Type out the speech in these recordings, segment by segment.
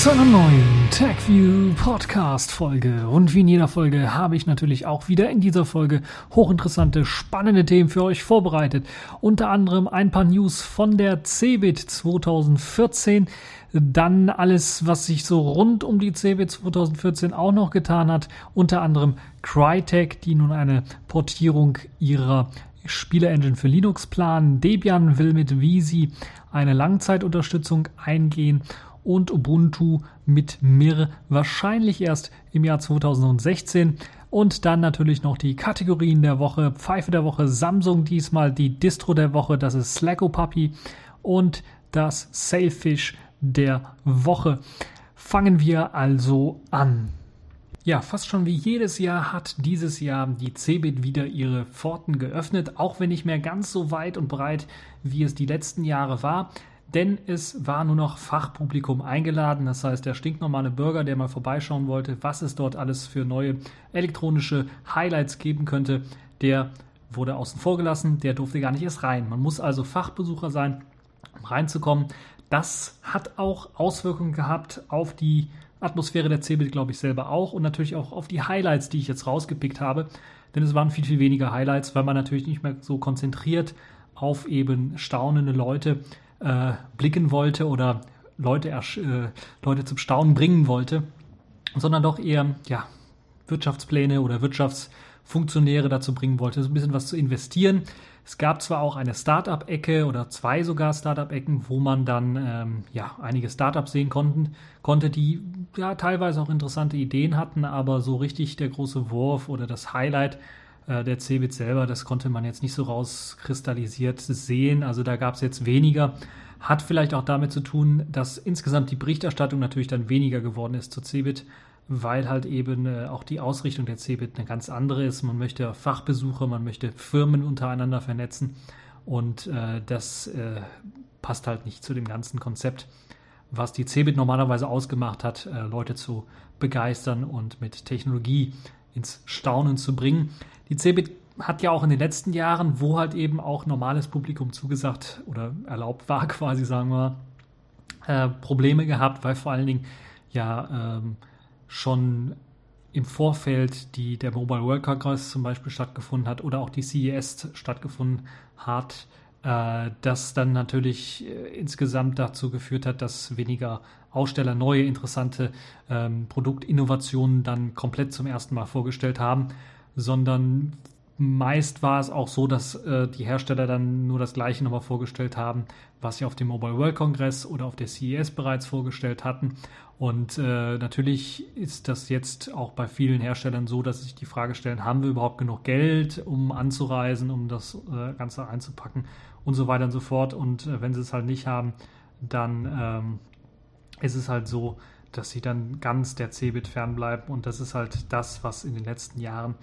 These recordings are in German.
zu einer neuen TechView Podcast Folge. Und wie in jeder Folge habe ich natürlich auch wieder in dieser Folge hochinteressante, spannende Themen für euch vorbereitet. Unter anderem ein paar News von der CeBIT 2014. Dann alles, was sich so rund um die CeBIT 2014 auch noch getan hat. Unter anderem Crytek, die nun eine Portierung ihrer Spiele-Engine für Linux planen. Debian will mit Visi eine Langzeitunterstützung eingehen und Ubuntu mit Mir wahrscheinlich erst im Jahr 2016. Und dann natürlich noch die Kategorien der Woche, Pfeife der Woche, Samsung diesmal, die Distro der Woche, das ist Slacko Puppy und das Sailfish der Woche. Fangen wir also an. Ja, fast schon wie jedes Jahr hat dieses Jahr die Cebit wieder ihre Pforten geöffnet, auch wenn nicht mehr ganz so weit und breit, wie es die letzten Jahre war denn es war nur noch Fachpublikum eingeladen. Das heißt, der stinknormale Bürger, der mal vorbeischauen wollte, was es dort alles für neue elektronische Highlights geben könnte, der wurde außen vor gelassen, der durfte gar nicht erst rein. Man muss also Fachbesucher sein, um reinzukommen. Das hat auch Auswirkungen gehabt auf die Atmosphäre der CeBIT, glaube ich, selber auch und natürlich auch auf die Highlights, die ich jetzt rausgepickt habe. Denn es waren viel, viel weniger Highlights, weil man natürlich nicht mehr so konzentriert auf eben staunende Leute äh, blicken wollte oder Leute, äh, Leute zum Staunen bringen wollte, sondern doch eher ja, Wirtschaftspläne oder Wirtschaftsfunktionäre dazu bringen wollte, so ein bisschen was zu investieren. Es gab zwar auch eine Startup-Ecke oder zwei sogar Startup-Ecken, wo man dann ähm, ja einige Startups sehen konnten, konnte, die ja teilweise auch interessante Ideen hatten, aber so richtig der große Wurf oder das Highlight der Cebit selber, das konnte man jetzt nicht so rauskristallisiert sehen. Also da gab es jetzt weniger. Hat vielleicht auch damit zu tun, dass insgesamt die Berichterstattung natürlich dann weniger geworden ist zur Cebit, weil halt eben äh, auch die Ausrichtung der Cebit eine ganz andere ist. Man möchte Fachbesucher, man möchte Firmen untereinander vernetzen und äh, das äh, passt halt nicht zu dem ganzen Konzept, was die Cebit normalerweise ausgemacht hat, äh, Leute zu begeistern und mit Technologie ins Staunen zu bringen. Die CeBIT hat ja auch in den letzten Jahren, wo halt eben auch normales Publikum zugesagt oder erlaubt war, quasi sagen wir, äh, Probleme gehabt, weil vor allen Dingen ja ähm, schon im Vorfeld die, der Mobile World Congress zum Beispiel stattgefunden hat oder auch die CES stattgefunden hat, äh, das dann natürlich äh, insgesamt dazu geführt hat, dass weniger Aussteller neue interessante ähm, Produktinnovationen dann komplett zum ersten Mal vorgestellt haben sondern meist war es auch so, dass äh, die Hersteller dann nur das gleiche nochmal vorgestellt haben, was sie auf dem Mobile World Congress oder auf der CES bereits vorgestellt hatten. Und äh, natürlich ist das jetzt auch bei vielen Herstellern so, dass sich die Frage stellen, haben wir überhaupt genug Geld, um anzureisen, um das äh, Ganze einzupacken und so weiter und so fort. Und äh, wenn sie es halt nicht haben, dann ähm, ist es halt so, dass sie dann ganz der Cebit fernbleiben. Und das ist halt das, was in den letzten Jahren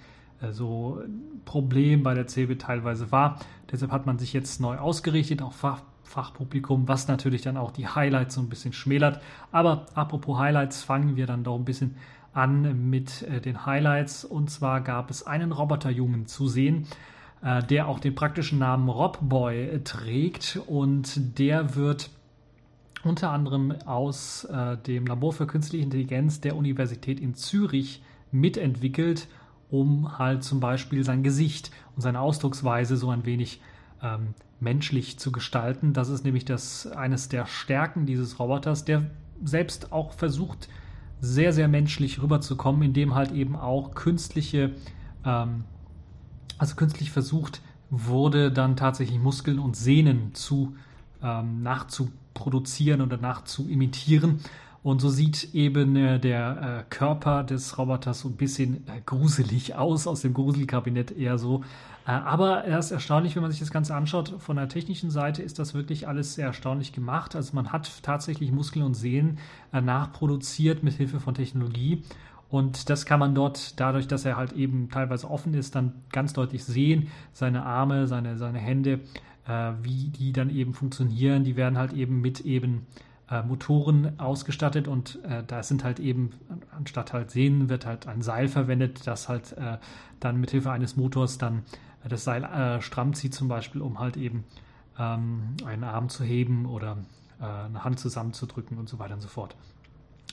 so ein Problem bei der CeBIT teilweise war. Deshalb hat man sich jetzt neu ausgerichtet, auch Fach, Fachpublikum, was natürlich dann auch die Highlights so ein bisschen schmälert. Aber apropos Highlights, fangen wir dann doch ein bisschen an mit äh, den Highlights. Und zwar gab es einen Roboterjungen zu sehen, äh, der auch den praktischen Namen Robboy trägt und der wird unter anderem aus äh, dem Labor für künstliche Intelligenz der Universität in Zürich mitentwickelt um halt zum Beispiel sein Gesicht und seine Ausdrucksweise so ein wenig ähm, menschlich zu gestalten. Das ist nämlich das, eines der Stärken dieses Roboters, der selbst auch versucht, sehr, sehr menschlich rüberzukommen, indem halt eben auch künstliche, ähm, also künstlich versucht wurde, dann tatsächlich Muskeln und Sehnen zu ähm, nachzuproduzieren oder nachzuimitieren. Und so sieht eben äh, der äh, Körper des Roboters so ein bisschen äh, gruselig aus, aus dem Gruselkabinett eher so. Äh, aber er ist erstaunlich, wenn man sich das Ganze anschaut. Von der technischen Seite ist das wirklich alles sehr erstaunlich gemacht. Also man hat tatsächlich Muskeln und Sehnen äh, nachproduziert mit Hilfe von Technologie. Und das kann man dort, dadurch, dass er halt eben teilweise offen ist, dann ganz deutlich sehen. Seine Arme, seine, seine Hände, äh, wie die dann eben funktionieren. Die werden halt eben mit eben äh, Motoren ausgestattet und äh, da sind halt eben, anstatt halt Sehnen, wird halt ein Seil verwendet, das halt äh, dann mithilfe eines Motors dann äh, das Seil äh, stramm zieht, zum Beispiel, um halt eben ähm, einen Arm zu heben oder äh, eine Hand zusammenzudrücken und so weiter und so fort.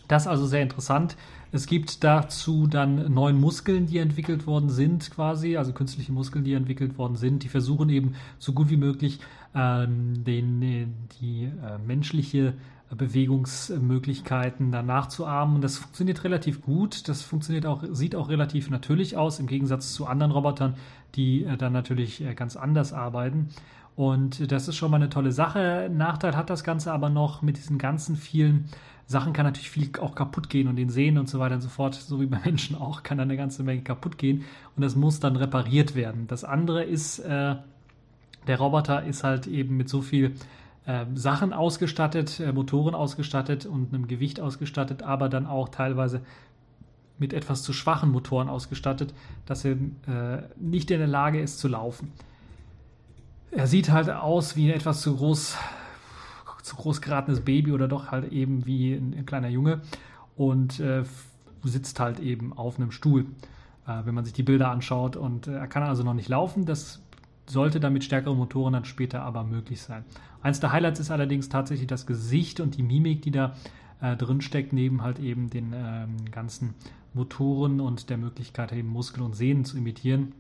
Das ist also sehr interessant. Es gibt dazu dann neun Muskeln, die entwickelt worden sind, quasi, also künstliche Muskeln, die entwickelt worden sind. Die versuchen eben so gut wie möglich ähm, den, die äh, menschliche Bewegungsmöglichkeiten dann nachzuahmen. Und das funktioniert relativ gut. Das funktioniert auch, sieht auch relativ natürlich aus, im Gegensatz zu anderen Robotern, die äh, dann natürlich äh, ganz anders arbeiten. Und das ist schon mal eine tolle Sache. Nachteil hat das Ganze aber noch mit diesen ganzen vielen Sachen kann natürlich viel auch kaputt gehen und den Sehnen und so weiter und so fort, so wie bei Menschen auch, kann dann eine ganze Menge kaputt gehen und das muss dann repariert werden. Das andere ist, äh, der Roboter ist halt eben mit so viel Sachen ausgestattet, äh, Motoren ausgestattet und einem Gewicht ausgestattet, aber dann auch teilweise mit etwas zu schwachen Motoren ausgestattet, dass er äh, nicht in der Lage ist zu laufen. Er sieht halt aus wie ein etwas zu groß, zu groß geratenes Baby oder doch halt eben wie ein, ein kleiner Junge und äh, sitzt halt eben auf einem Stuhl, äh, wenn man sich die Bilder anschaut. Und äh, er kann also noch nicht laufen. Das sollte dann mit stärkeren Motoren dann später aber möglich sein. Eins der Highlights ist allerdings tatsächlich das Gesicht und die Mimik, die da äh, drin steckt, neben halt eben den ähm, ganzen Motoren und der Möglichkeit, eben Muskeln und Sehnen zu imitieren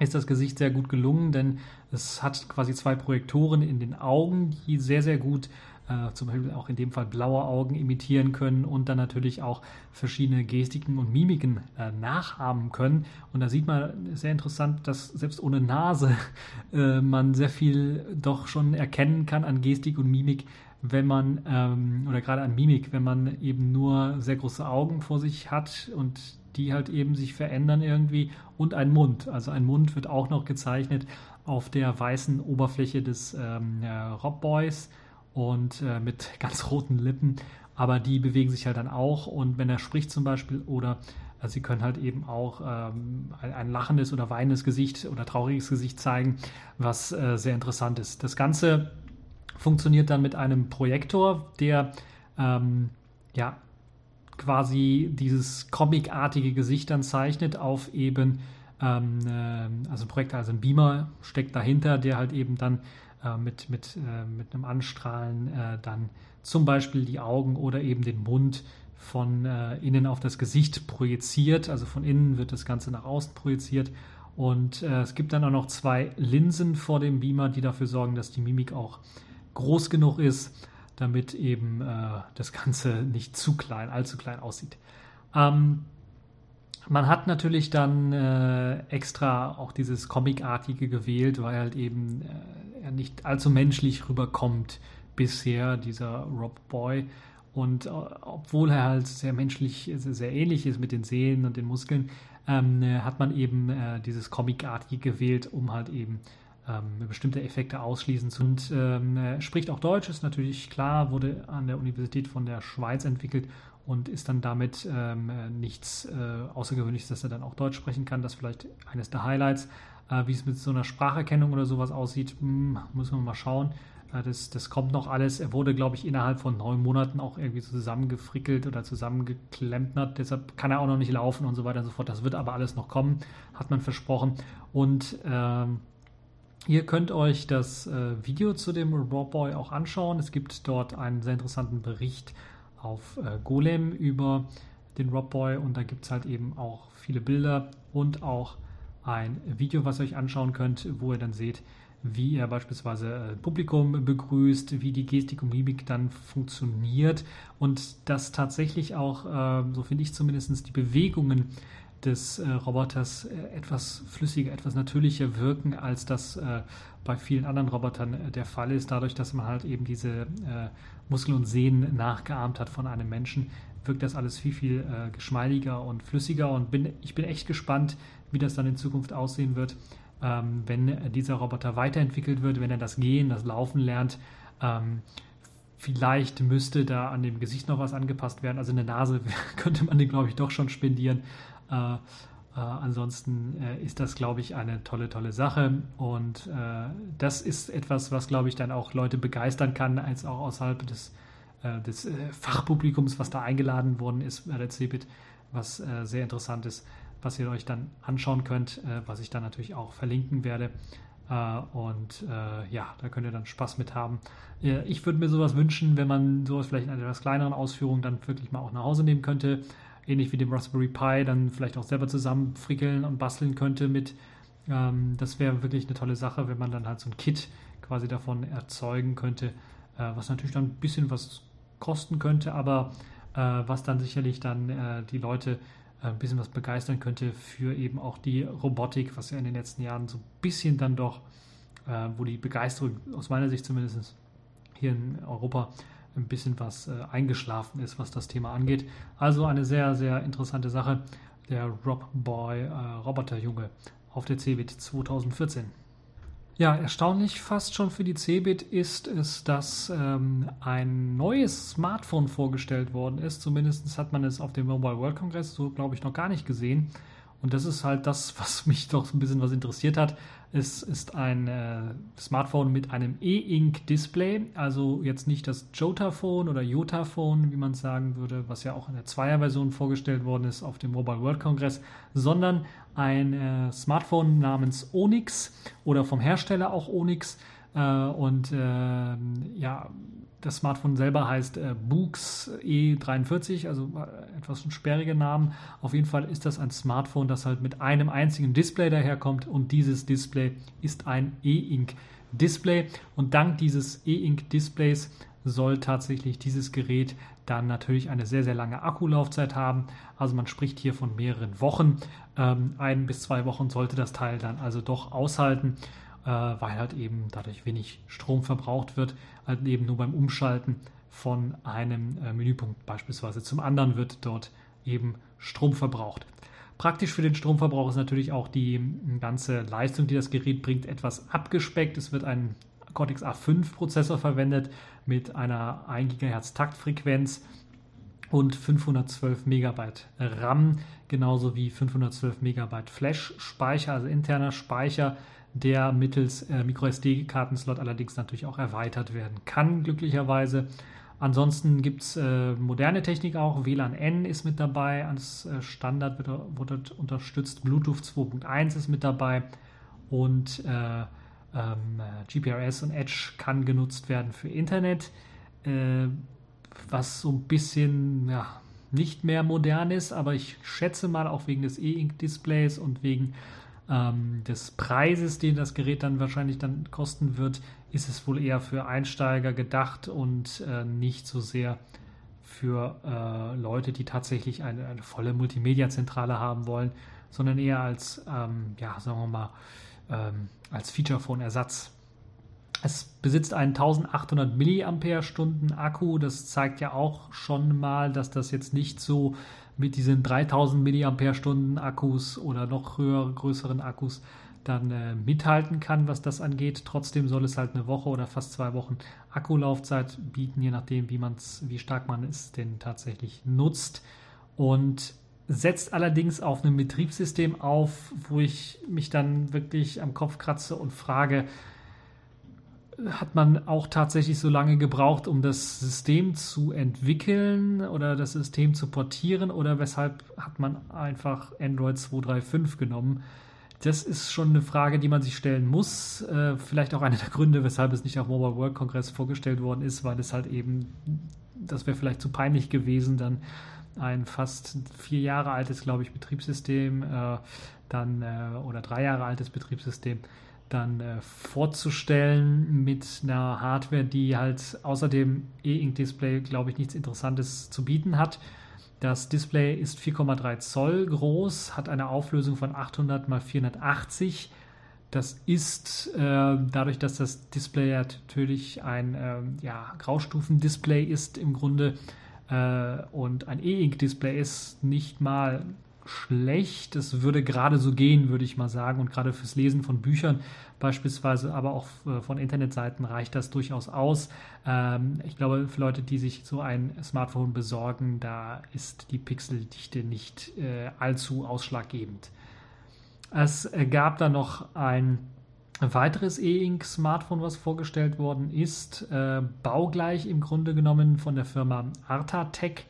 ist das Gesicht sehr gut gelungen, denn es hat quasi zwei Projektoren in den Augen, die sehr, sehr gut äh, zum Beispiel auch in dem Fall blaue Augen imitieren können und dann natürlich auch verschiedene Gestiken und Mimiken äh, nachahmen können. Und da sieht man sehr interessant, dass selbst ohne Nase äh, man sehr viel doch schon erkennen kann an Gestik und Mimik, wenn man, ähm, oder gerade an Mimik, wenn man eben nur sehr große Augen vor sich hat und die halt eben sich verändern irgendwie und ein Mund. Also ein Mund wird auch noch gezeichnet auf der weißen Oberfläche des ähm, Rob Boys und äh, mit ganz roten Lippen. Aber die bewegen sich halt dann auch und wenn er spricht zum Beispiel oder also sie können halt eben auch ähm, ein, lachendes oder weinendes Gesicht oder trauriges Gesicht zeigen, was äh, sehr interessant ist. Das Ganze funktioniert dann mit einem Projektor, der ähm, ja quasi dieses comicartige Gesicht dann zeichnet auf eben, ähm, äh, also ein Projekt, also ein Beamer steckt dahinter, der halt eben dann äh, mit, mit, äh, mit einem Anstrahlen äh, dann zum Beispiel die Augen oder eben den Mund von äh, innen auf das Gesicht projiziert. Also von innen wird das Ganze nach außen projiziert. Und äh, es gibt dann auch noch zwei Linsen vor dem Beamer, die dafür sorgen, dass die Mimik auch groß genug ist damit eben das Ganze nicht zu klein, allzu klein aussieht. Ähm, man hat natürlich dann äh, extra auch dieses Comicartige gewählt, weil halt eben äh, er nicht allzu menschlich rüberkommt bisher, dieser Rob Boy. Und äh, obwohl er halt sehr menschlich, sehr ähnlich ist mit den Sehnen und den Muskeln, ähm, äh, hat man eben äh, dieses Comicartige gewählt, um halt eben ähm, bestimmte Effekte ausschließen. Und ähm, er spricht auch Deutsch, ist natürlich klar, wurde an der Universität von der Schweiz entwickelt und ist dann damit ähm, nichts äh, Außergewöhnliches, dass er dann auch Deutsch sprechen kann. Das ist vielleicht eines der Highlights. Äh, wie es mit so einer Spracherkennung oder sowas aussieht, hm, müssen wir mal schauen. Äh, das, das kommt noch alles. Er wurde, glaube ich, innerhalb von neun Monaten auch irgendwie zusammengefrickelt oder zusammengeklempnert. Deshalb kann er auch noch nicht laufen und so weiter und so fort. Das wird aber alles noch kommen, hat man versprochen. Und ähm, Ihr könnt euch das äh, Video zu dem Robboy auch anschauen. Es gibt dort einen sehr interessanten Bericht auf äh, Golem über den Robboy und da gibt es halt eben auch viele Bilder und auch ein Video, was ihr euch anschauen könnt, wo ihr dann seht, wie er beispielsweise äh, Publikum begrüßt, wie die Gestik und Mimik dann funktioniert und dass tatsächlich auch, äh, so finde ich zumindest, die Bewegungen des äh, Roboters etwas flüssiger, etwas natürlicher wirken, als das bei vielen anderen Robotern der Fall ist. Dadurch, dass man halt eben diese Muskeln und Sehnen nachgeahmt hat von einem Menschen, wirkt das alles viel, viel äh, geschmeidiger und flüssiger. Und bin, ich bin echt gespannt, wie das dann in Zukunft aussehen wird, ähm, wenn dieser Roboter weiterentwickelt wird, wenn er das Gehen, das Laufen lernt. Ähm, Vielleicht müsste da an dem Gesicht noch was angepasst werden. Also eine Nase könnte man den, glaube ich, doch schon spendieren. Äh, äh, ansonsten äh, ist das, glaube ich, eine tolle, tolle Sache. Und äh, das ist etwas, was, glaube ich, dann auch Leute begeistern kann, als auch außerhalb des, äh, des äh, Fachpublikums, was da eingeladen worden ist bei der CeBIT, was sehr interessant ist, was ihr euch dann anschauen könnt, was ich dann natürlich auch verlinken werde. Äh, und äh, ja, da könnt ihr dann Spaß mit haben. ich würde mir sowas wünschen, wenn man sowas vielleicht in einer etwas kleineren Ausführung dann wirklich mal auch nach Hause nehmen könnte. Ähnlich wie dem Raspberry Pi, dann vielleicht auch selber zusammenfrickeln und basteln könnte mit. Ähm, das wäre wirklich eine tolle Sache, wenn man dann halt so ein Kit quasi davon erzeugen könnte, äh, was natürlich dann ein bisschen was kosten könnte, aber was dann sicherlich dann die Leute ein bisschen was begeistern könnte für eben auch die Robotik, was ja in den letzten Jahren so ein bisschen dann doch, äh, wo die Begeisterung aus meiner Sicht zumindest hier in Europa ein bisschen was äh, eingeschlafen ist, was das Thema angeht. Also eine sehr, sehr interessante Sache. Der Rob Boy äh, Roboterjunge auf der CeBIT 2014. Ja, erstaunlich fast schon für die Cebit ist es, dass ähm, ein neues Smartphone vorgestellt worden ist. Zumindest hat man es auf dem Mobile World Congress so, glaube ich, noch gar nicht gesehen. Und das ist halt das, was mich doch ein bisschen was interessiert hat. Es ist ein äh, Smartphone mit einem E-Ink-Display, also jetzt nicht das Jotaphone oder Jotaphone, wie man sagen würde, was ja auch in der Zweier-Version vorgestellt worden ist auf dem Mobile World Congress, sondern ein äh, Smartphone namens Onyx oder vom Hersteller auch Onyx. Äh, und ähm, ja, das Smartphone selber heißt äh, Books E43, also äh, etwas ein sperriger Name. Auf jeden Fall ist das ein Smartphone, das halt mit einem einzigen Display daherkommt und dieses Display ist ein E-Ink Display und dank dieses E-Ink Displays soll tatsächlich dieses Gerät dann natürlich eine sehr, sehr lange Akkulaufzeit haben. Also man spricht hier von mehreren Wochen. Ähm, ein bis zwei Wochen sollte das Teil dann also doch aushalten weil halt eben dadurch wenig Strom verbraucht wird, halt eben nur beim Umschalten von einem äh, Menüpunkt beispielsweise zum anderen wird dort eben Strom verbraucht. Praktisch für den Stromverbrauch ist natürlich auch die ganze Leistung, die das Gerät bringt, etwas abgespeckt. Es wird ein Cortex A5 Prozessor verwendet mit einer 1 GHz Taktfrequenz und 512 MB RAM, genauso wie 512 MB Flash-Speicher, also interner Speicher der mittels äh, MicroSD-Kartenslot allerdings natürlich auch erweitert werden kann, glücklicherweise. Ansonsten gibt es äh, moderne Technik auch. WLAN N ist mit dabei. Als äh, Standard wird, wird unterstützt. Bluetooth 2.1 ist mit dabei. Und äh, ähm, GPRS und Edge kann genutzt werden für Internet. Äh, was so ein bisschen ja, nicht mehr modern ist, aber ich schätze mal auch wegen des E-Ink-Displays und wegen ähm, des Preises, den das Gerät dann wahrscheinlich dann kosten wird, ist es wohl eher für Einsteiger gedacht und äh, nicht so sehr für äh, Leute, die tatsächlich eine, eine volle Multimedia-Zentrale haben wollen, sondern eher als, ähm, ja, sagen wir mal, ähm, als Feature-Phone-Ersatz. Es besitzt einen 1800 mAh Akku. Das zeigt ja auch schon mal, dass das jetzt nicht so mit diesen 3000 mAh Akkus oder noch höher, größeren Akkus dann äh, mithalten kann, was das angeht. Trotzdem soll es halt eine Woche oder fast zwei Wochen Akkulaufzeit bieten, je nachdem, wie, man's, wie stark man es denn tatsächlich nutzt. Und setzt allerdings auf einem Betriebssystem auf, wo ich mich dann wirklich am Kopf kratze und frage, hat man auch tatsächlich so lange gebraucht, um das System zu entwickeln oder das System zu portieren oder weshalb hat man einfach Android 2.3.5 genommen? Das ist schon eine Frage, die man sich stellen muss. Äh, vielleicht auch einer der Gründe, weshalb es nicht auf Mobile World Congress vorgestellt worden ist, weil es halt eben, das wäre vielleicht zu peinlich gewesen, dann ein fast vier Jahre altes, glaube ich, Betriebssystem, äh, dann äh, oder drei Jahre altes Betriebssystem dann äh, vorzustellen mit einer Hardware, die halt außer dem E-Ink-Display, glaube ich, nichts Interessantes zu bieten hat. Das Display ist 4,3 Zoll groß, hat eine Auflösung von 800 x 480. Das ist äh, dadurch, dass das Display natürlich ein äh, ja, Graustufen-Display ist im Grunde äh, und ein E-Ink-Display ist, nicht mal schlecht. Es würde gerade so gehen, würde ich mal sagen. Und gerade fürs Lesen von Büchern beispielsweise, aber auch äh, von Internetseiten reicht das durchaus aus. Ähm, ich glaube, für Leute, die sich so ein Smartphone besorgen, da ist die Pixeldichte nicht äh, allzu ausschlaggebend. Es gab dann noch ein weiteres E-Ink-Smartphone, was vorgestellt worden ist, äh, baugleich im Grunde genommen von der Firma Artatech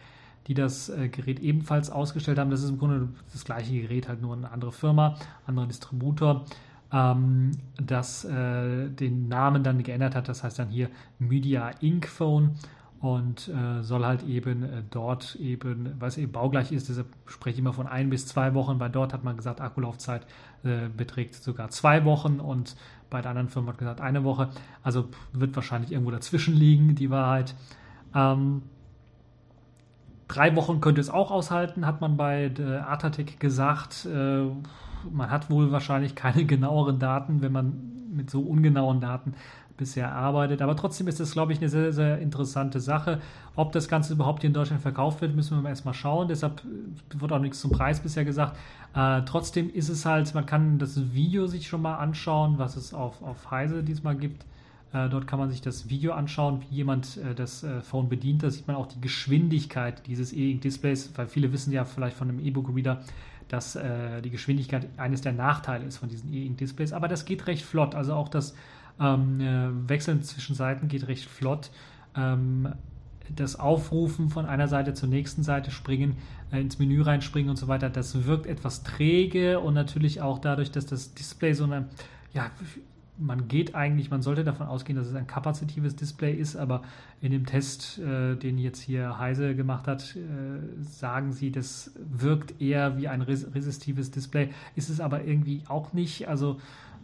die das äh, Gerät ebenfalls ausgestellt haben. Das ist im Grunde das gleiche Gerät, halt nur eine andere Firma, anderer Distributor. ähm, das äh, den Namen dann geändert hat. Das heißt dann hier Media Ink Phone und äh, soll halt eben äh, dort eben, was eben baugleich ist, deshalb spreche ich immer von ein bis zwei Wochen, weil dort hat man gesagt, Akkulaufzeit äh, beträgt sogar zwei Wochen und bei der anderen Firma hat gesagt eine Woche. Also wird wahrscheinlich irgendwo dazwischen liegen, die Wahrheit. Ähm, drei Wochen könnte es auch aushalten, hat man bei Artatec gesagt. Äh, man hat wohl wahrscheinlich keine genaueren Daten, wenn man mit so ungenauen Daten bisher arbeitet. Aber trotzdem ist das, glaube ich, eine sehr, sehr interessante Sache. Ob das Ganze überhaupt hier in Deutschland verkauft wird, müssen wir erstmal schauen. Deshalb wird auch nichts zum Preis bisher gesagt. Äh, trotzdem ist es halt, man kann das Video sich schon mal anschauen, was es auf, auf Heise diesmal gibt. Äh, dort kann man sich das Video anschauen, wie jemand äh, das äh, Phone bedient. Da sieht man auch die Geschwindigkeit dieses E-Ink-Displays, weil viele wissen ja vielleicht von einem E-Book-Reader, dass die Geschwindigkeit eines der Nachteile ist von diesen E-Ink-Displays. Aber das geht recht flott. Also auch das ähm, äh, Wechseln zwischen Seiten geht recht flott. Ähm, das Aufrufen von einer Seite zur nächsten Seite springen, ins Menü reinspringen und so weiter, das wirkt etwas träge und natürlich auch dadurch, dass das Display so eine, ja, man geht eigentlich, man sollte davon ausgehen, dass es ein kapazitives Display ist, aber in dem Test, äh, den jetzt hier Heise gemacht hat, äh, sagen sie, das wirkt eher wie ein res resistives Display, ist es aber irgendwie auch nicht. Also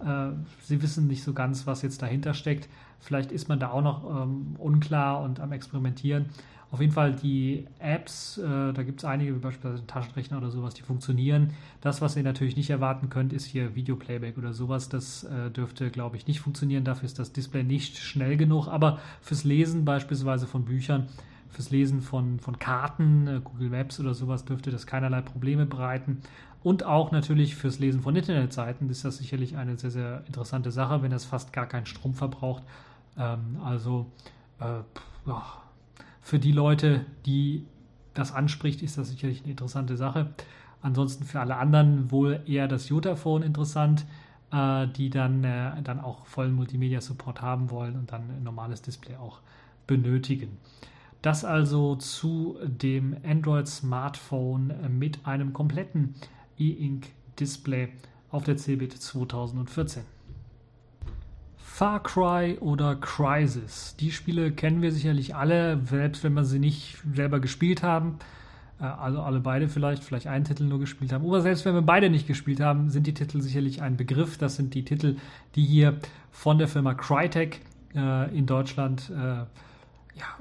äh, sie wissen nicht so ganz, was jetzt dahinter steckt. Vielleicht ist man da auch noch ähm, unklar und am Experimentieren. Auf jeden Fall die Apps, äh, da gibt es einige, wie beispielsweise Taschenrechner oder sowas, die funktionieren. Das, was ihr natürlich nicht erwarten könnt, ist hier Videoplayback oder sowas. Das äh, dürfte, glaube ich, nicht funktionieren. Dafür ist das Display nicht schnell genug. Aber fürs Lesen beispielsweise von Büchern, fürs Lesen von, von Karten, äh, Google Maps oder sowas, dürfte das keinerlei Probleme bereiten. Und auch natürlich fürs Lesen von Internetseiten ist das sicherlich eine sehr, sehr interessante Sache, wenn das fast gar keinen Strom verbraucht. Ähm, also äh, ja, für die Leute, die das anspricht, ist das sicherlich eine interessante Sache. Ansonsten für alle anderen wohl eher das Jotaphone interessant, äh, die dann, äh, dann auch vollen Multimedia-Support haben wollen und dann ein normales Display auch benötigen. Das also zu dem Android-Smartphone mit einem kompletten E-Ink Display auf der CeBIT 2014. Far Cry oder Crysis. Die Spiele kennen wir sicherlich alle, selbst wenn wir sie nicht selber gespielt haben. Äh, also alle beide vielleicht, vielleicht einen Titel nur gespielt haben. Oder selbst wenn wir beide nicht gespielt haben, sind die Titel sicherlich ein Begriff. Das sind die Titel, die hier von der Firma Crytek äh, in Deutschland äh, ja,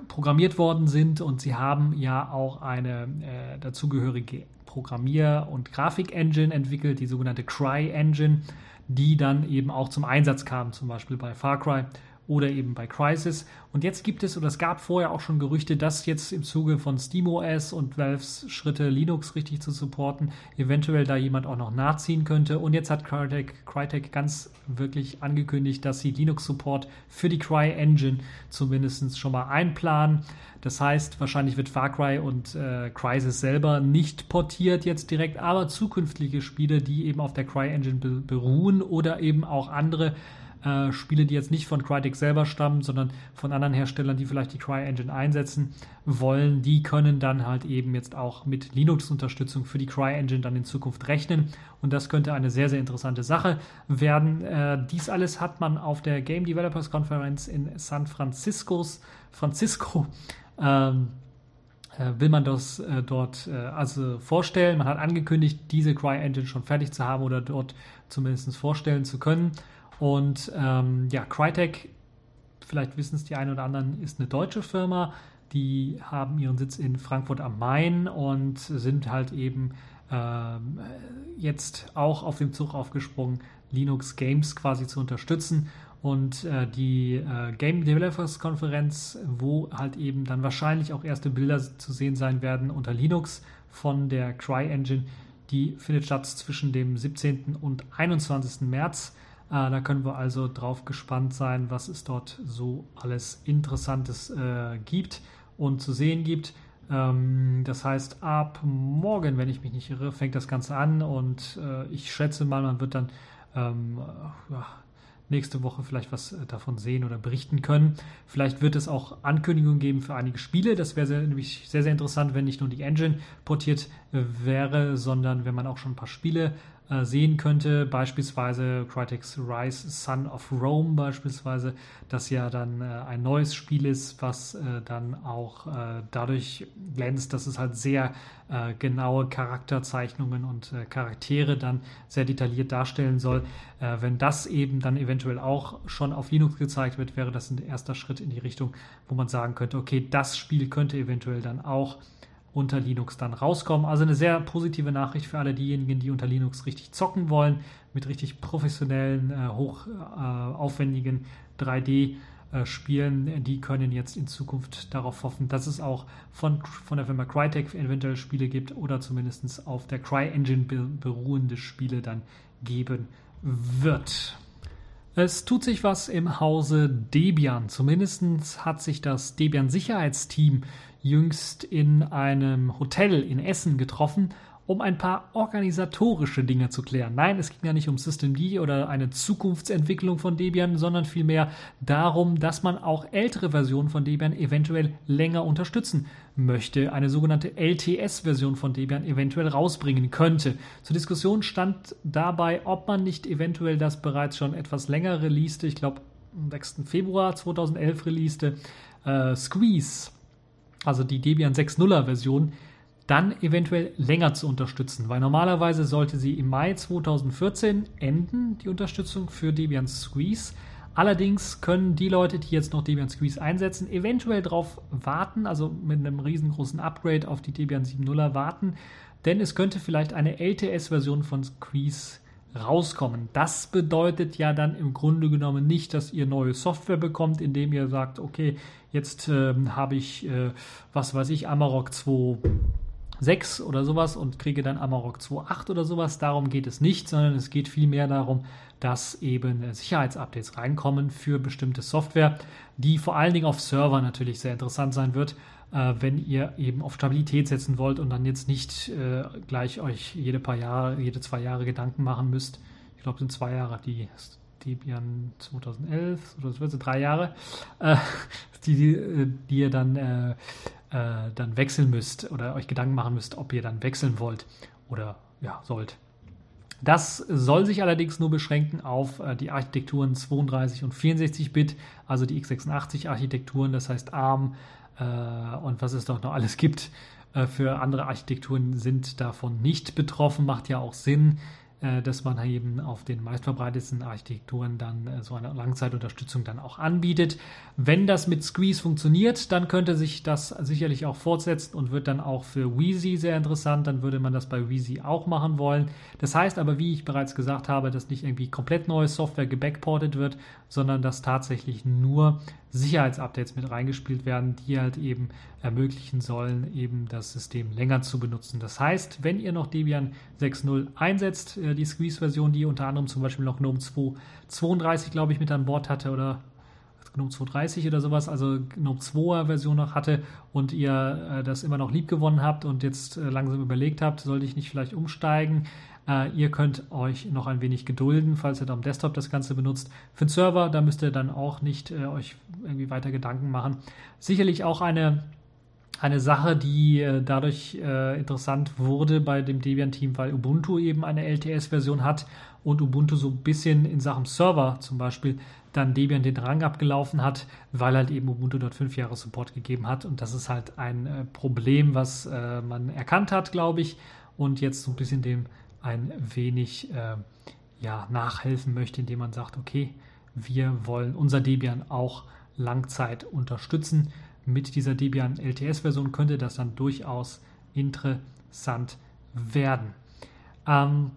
programmiert worden sind. Und sie haben ja auch eine äh, dazugehörige Programmier- und Grafik-Engine entwickelt, die sogenannte Cry-Engine, die dann eben auch zum Einsatz kam, zum Beispiel bei Far Cry oder eben bei Crisis. Und jetzt gibt es, oder es gab vorher auch schon Gerüchte, dass jetzt im Zuge von SteamOS und Valves Schritte, Linux richtig zu supporten, eventuell da jemand auch noch nachziehen könnte. Und jetzt hat Crytek, Crytek ganz wirklich angekündigt, dass sie Linux-Support für die Cry-Engine zumindest schon mal einplanen. Das heißt, wahrscheinlich wird Far Cry und äh, Crysis selber nicht portiert jetzt direkt, aber zukünftige Spiele, die eben auf der Cry-Engine beruhen oder eben auch andere äh, Spiele, die jetzt nicht von Crytek selber stammen, sondern von anderen Herstellern, die vielleicht die Cry-Engine einsetzen wollen, die können dann halt eben jetzt auch mit Linux-Unterstützung für die Cry-Engine dann in Zukunft rechnen. Und das könnte eine sehr, sehr interessante Sache werden. Äh, dies alles hat man auf der Game Developers Konferenz in San Franciscos, Francisco ähm, äh, will man das äh, dort äh, also vorstellen. Man hat angekündigt, diese Cry-Engine schon fertig zu haben oder dort zumindest vorstellen zu können. Und ähm, ja, Crytek, vielleicht wissen es die einen oder anderen, ist eine deutsche Firma. Die haben ihren Sitz in Frankfurt am Main und sind halt eben ähm, jetzt auch auf dem Zug aufgesprungen, Linux Games quasi zu unterstützen. Und äh, die äh, Game Developers Konferenz, wo halt eben dann wahrscheinlich auch erste Bilder zu sehen sein werden unter Linux von der CryEngine, die findet statt zwischen dem 17. und 21. März. Äh, da können wir also drauf gespannt sein, was es dort so alles Interessantes äh, gibt und zu sehen gibt. Ähm, das heißt, ab morgen, wenn ich mich nicht irre, fängt das Ganze an und äh, ich schätze mal, man wird dann ähm, ja, nächste Woche vielleicht was äh, davon sehen oder berichten können. Vielleicht wird es auch Ankündigungen geben für einige Spiele. Das wäre nämlich sehr, sehr interessant, wenn nicht nur die Engine portiert äh, wäre, sondern wenn man auch schon ein paar Spiele sehen könnte. Beispielsweise Crytek's Rise Son of Rome beispielsweise, das ja dann äh, ein neues Spiel ist, was äh, dann auch äh, dadurch glänzt, dass es halt sehr äh, genaue Charakterzeichnungen und äh, Charaktere dann sehr detailliert darstellen soll. wenn das eben dann eventuell auch schon auf Linux gezeigt wird, wäre das ein erster Schritt in die Richtung, wo man sagen könnte, okay, das Spiel könnte eventuell dann auch unter Linux dann rauskommen. Also eine sehr positive Nachricht für alle diejenigen, die unter Linux richtig zocken wollen, mit richtig professionellen, äh, hoch äh, aufwendigen 3D äh, die können jetzt in Zukunft darauf hoffen, dass es auch von, von der Firma Crytek eventuell Spiele gibt oder zumindest auf der CryEngine beruhende Spiele dann geben wird. Es tut sich was im Hause Debian. Zumindest hat sich das Debian Sicherheitsteam jüngst in einem Hotel in Essen getroffen, um ein paar organisatorische Dinge zu klären. Nein, es ging ja nicht um Systemd oder eine Zukunftsentwicklung von Debian, sondern vielmehr darum, dass man auch ältere Versionen von Debian eventuell länger unterstützen möchte, eine sogenannte LTS-Version von Debian eventuell rausbringen könnte. Zur Diskussion stand dabei, ob man nicht eventuell das bereits schon etwas länger releaste, ich glaube am 6. Februar 2011 releaste, äh, Squeeze also die Debian 6.0er Version, dann eventuell länger zu unterstützen, weil normalerweise sollte sie im Mai 2014 enden, die Unterstützung für Debian Squeeze. Allerdings können die Leute, die jetzt noch Debian Squeeze einsetzen, eventuell darauf warten, also mit einem riesengroßen Upgrade auf die Debian 7.0er warten, denn es könnte vielleicht eine LTS-Version von Squeeze rauskommen. Das bedeutet ja dann im Grunde genommen nicht, dass ihr neue Software bekommt, indem ihr sagt, okay, jetzt ähm, habe ich, äh, was weiß ich, Amarok 2.6 oder sowas und kriege dann Amarok 2.8 oder sowas. Darum geht es nicht, sondern es geht vielmehr darum, dass eben Sicherheitsupdates reinkommen für bestimmte Software, die vor allen Dingen auf Server natürlich sehr interessant sein wird äh, wenn ihr eben auf Stabilität setzen wollt und dann jetzt nicht äh, gleich euch jede paar Jahre, jede zwei Jahre Gedanken machen müsst. Ich glaube, sind zwei Jahre, die Debian 2011 oder so, drei Jahre, äh, die, die, die, ihr dann, dann wechseln müsst oder euch Gedanken machen müsst, ob ihr dann wechseln wollt oder ja, sollt. Das soll sich allerdings nur beschränken auf äh, die Architekturen 32 und 64 Bit, also die x86 Architekturen, das heißt ARM, äh, und was es doch noch alles gibt äh, für andere Architekturen sind davon nicht betroffen. Macht ja auch Sinn, dass man eben auf den meistverbreitetsten Architekturen dann äh, so eine Langzeitunterstützung dann auch anbietet. Wenn das mit Squeeze funktioniert, dann könnte sich das sicherlich auch fortsetzen und wird dann auch für Wheezy sehr interessant. Dann würde man das bei Wheezy auch machen wollen. Das heißt aber, wie ich bereits gesagt habe, dass nicht irgendwie komplett neue Software gebackportet wird, sondern dass tatsächlich nur Sicherheitsupdates mit reingespielt werden, die halt eben ermöglichen sollen, eben das System länger zu benutzen. Das heißt, wenn ihr noch Debian 6.0 einsetzt, äh, die Squeeze-Version, die unter anderem zum Beispiel noch GNOME 2.32, glaube ich, mit an Bord hatte oder GNOME 2.30 oder sowas, also GNOME 2er Version noch hatte und ihr äh, das immer noch lieb gewonnen habt und jetzt äh, langsam überlegt habt, sollte ich nicht vielleicht umsteigen, äh, ihr könnt euch noch ein wenig gedulden, falls ihr da am Desktop das Ganze benutzt. Für den Server, da müsst ihr dann auch nicht äh, euch irgendwie weiter Gedanken machen. Sicherlich auch eine eine Sache, die äh, dadurch äh, interessant wurde bei dem Debian-Team, weil Ubuntu eben eine LTS-Version hat und Ubuntu so ein bisschen in Sachen Server zum Beispiel dann Debian den Rang abgelaufen hat, weil halt eben Ubuntu dort fünf Jahre Support gegeben hat. Und das ist halt ein äh, Problem, was äh, man erkannt hat, glaube ich, und jetzt so ein bisschen dem ein wenig äh, ja, nachhelfen möchte, indem man sagt, okay, wir wollen unser Debian auch Langzeit unterstützen. Mit dieser Debian LTS-Version könnte das dann durchaus interessant werden. Ähm,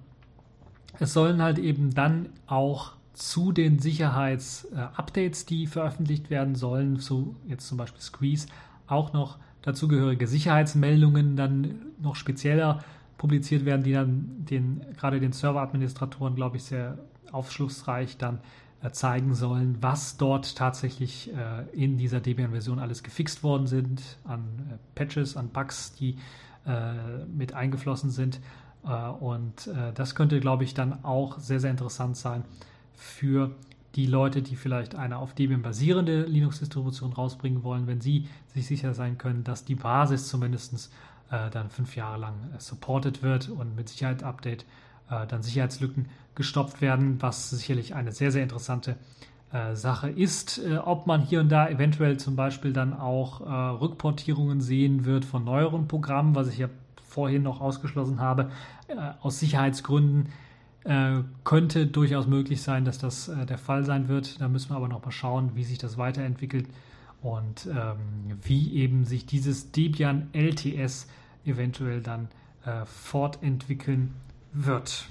es sollen halt eben dann auch zu den Sicherheitsupdates, die veröffentlicht werden sollen, so jetzt zum Beispiel Squeeze, auch noch dazugehörige Sicherheitsmeldungen dann noch spezieller publiziert werden, die dann den, gerade den Serveradministratoren, glaube ich, sehr aufschlussreich dann äh, zeigen sollen, was dort tatsächlich äh, in dieser Debian-Version alles gefixt worden sind, an äh, Patches, an Bugs, die mit eingeflossen sind. Und das könnte, glaube ich, dann auch sehr, sehr interessant sein für die Leute, die vielleicht eine auf Debian basierende Linux-Distribution rausbringen wollen, wenn sie sich sicher sein können, dass die Basis zumindest äh, dann fünf Jahre lang äh, supported wird und mit Sicherheit Update äh, dann Sicherheitslücken gestopft werden, was sicherlich eine sehr, sehr interessante äh, Sache ist, äh, ob man hier und da eventuell zum Beispiel dann auch äh, Rückportierungen sehen wird von neueren Programmen, was ich ja vorhin noch ausgeschlossen habe, aus Sicherheitsgründen könnte durchaus möglich sein, dass das der Fall sein wird. Da müssen wir aber noch mal schauen, wie sich das weiterentwickelt und ähm, wie eben sich dieses Debian LTS eventuell dann fortentwickeln wird.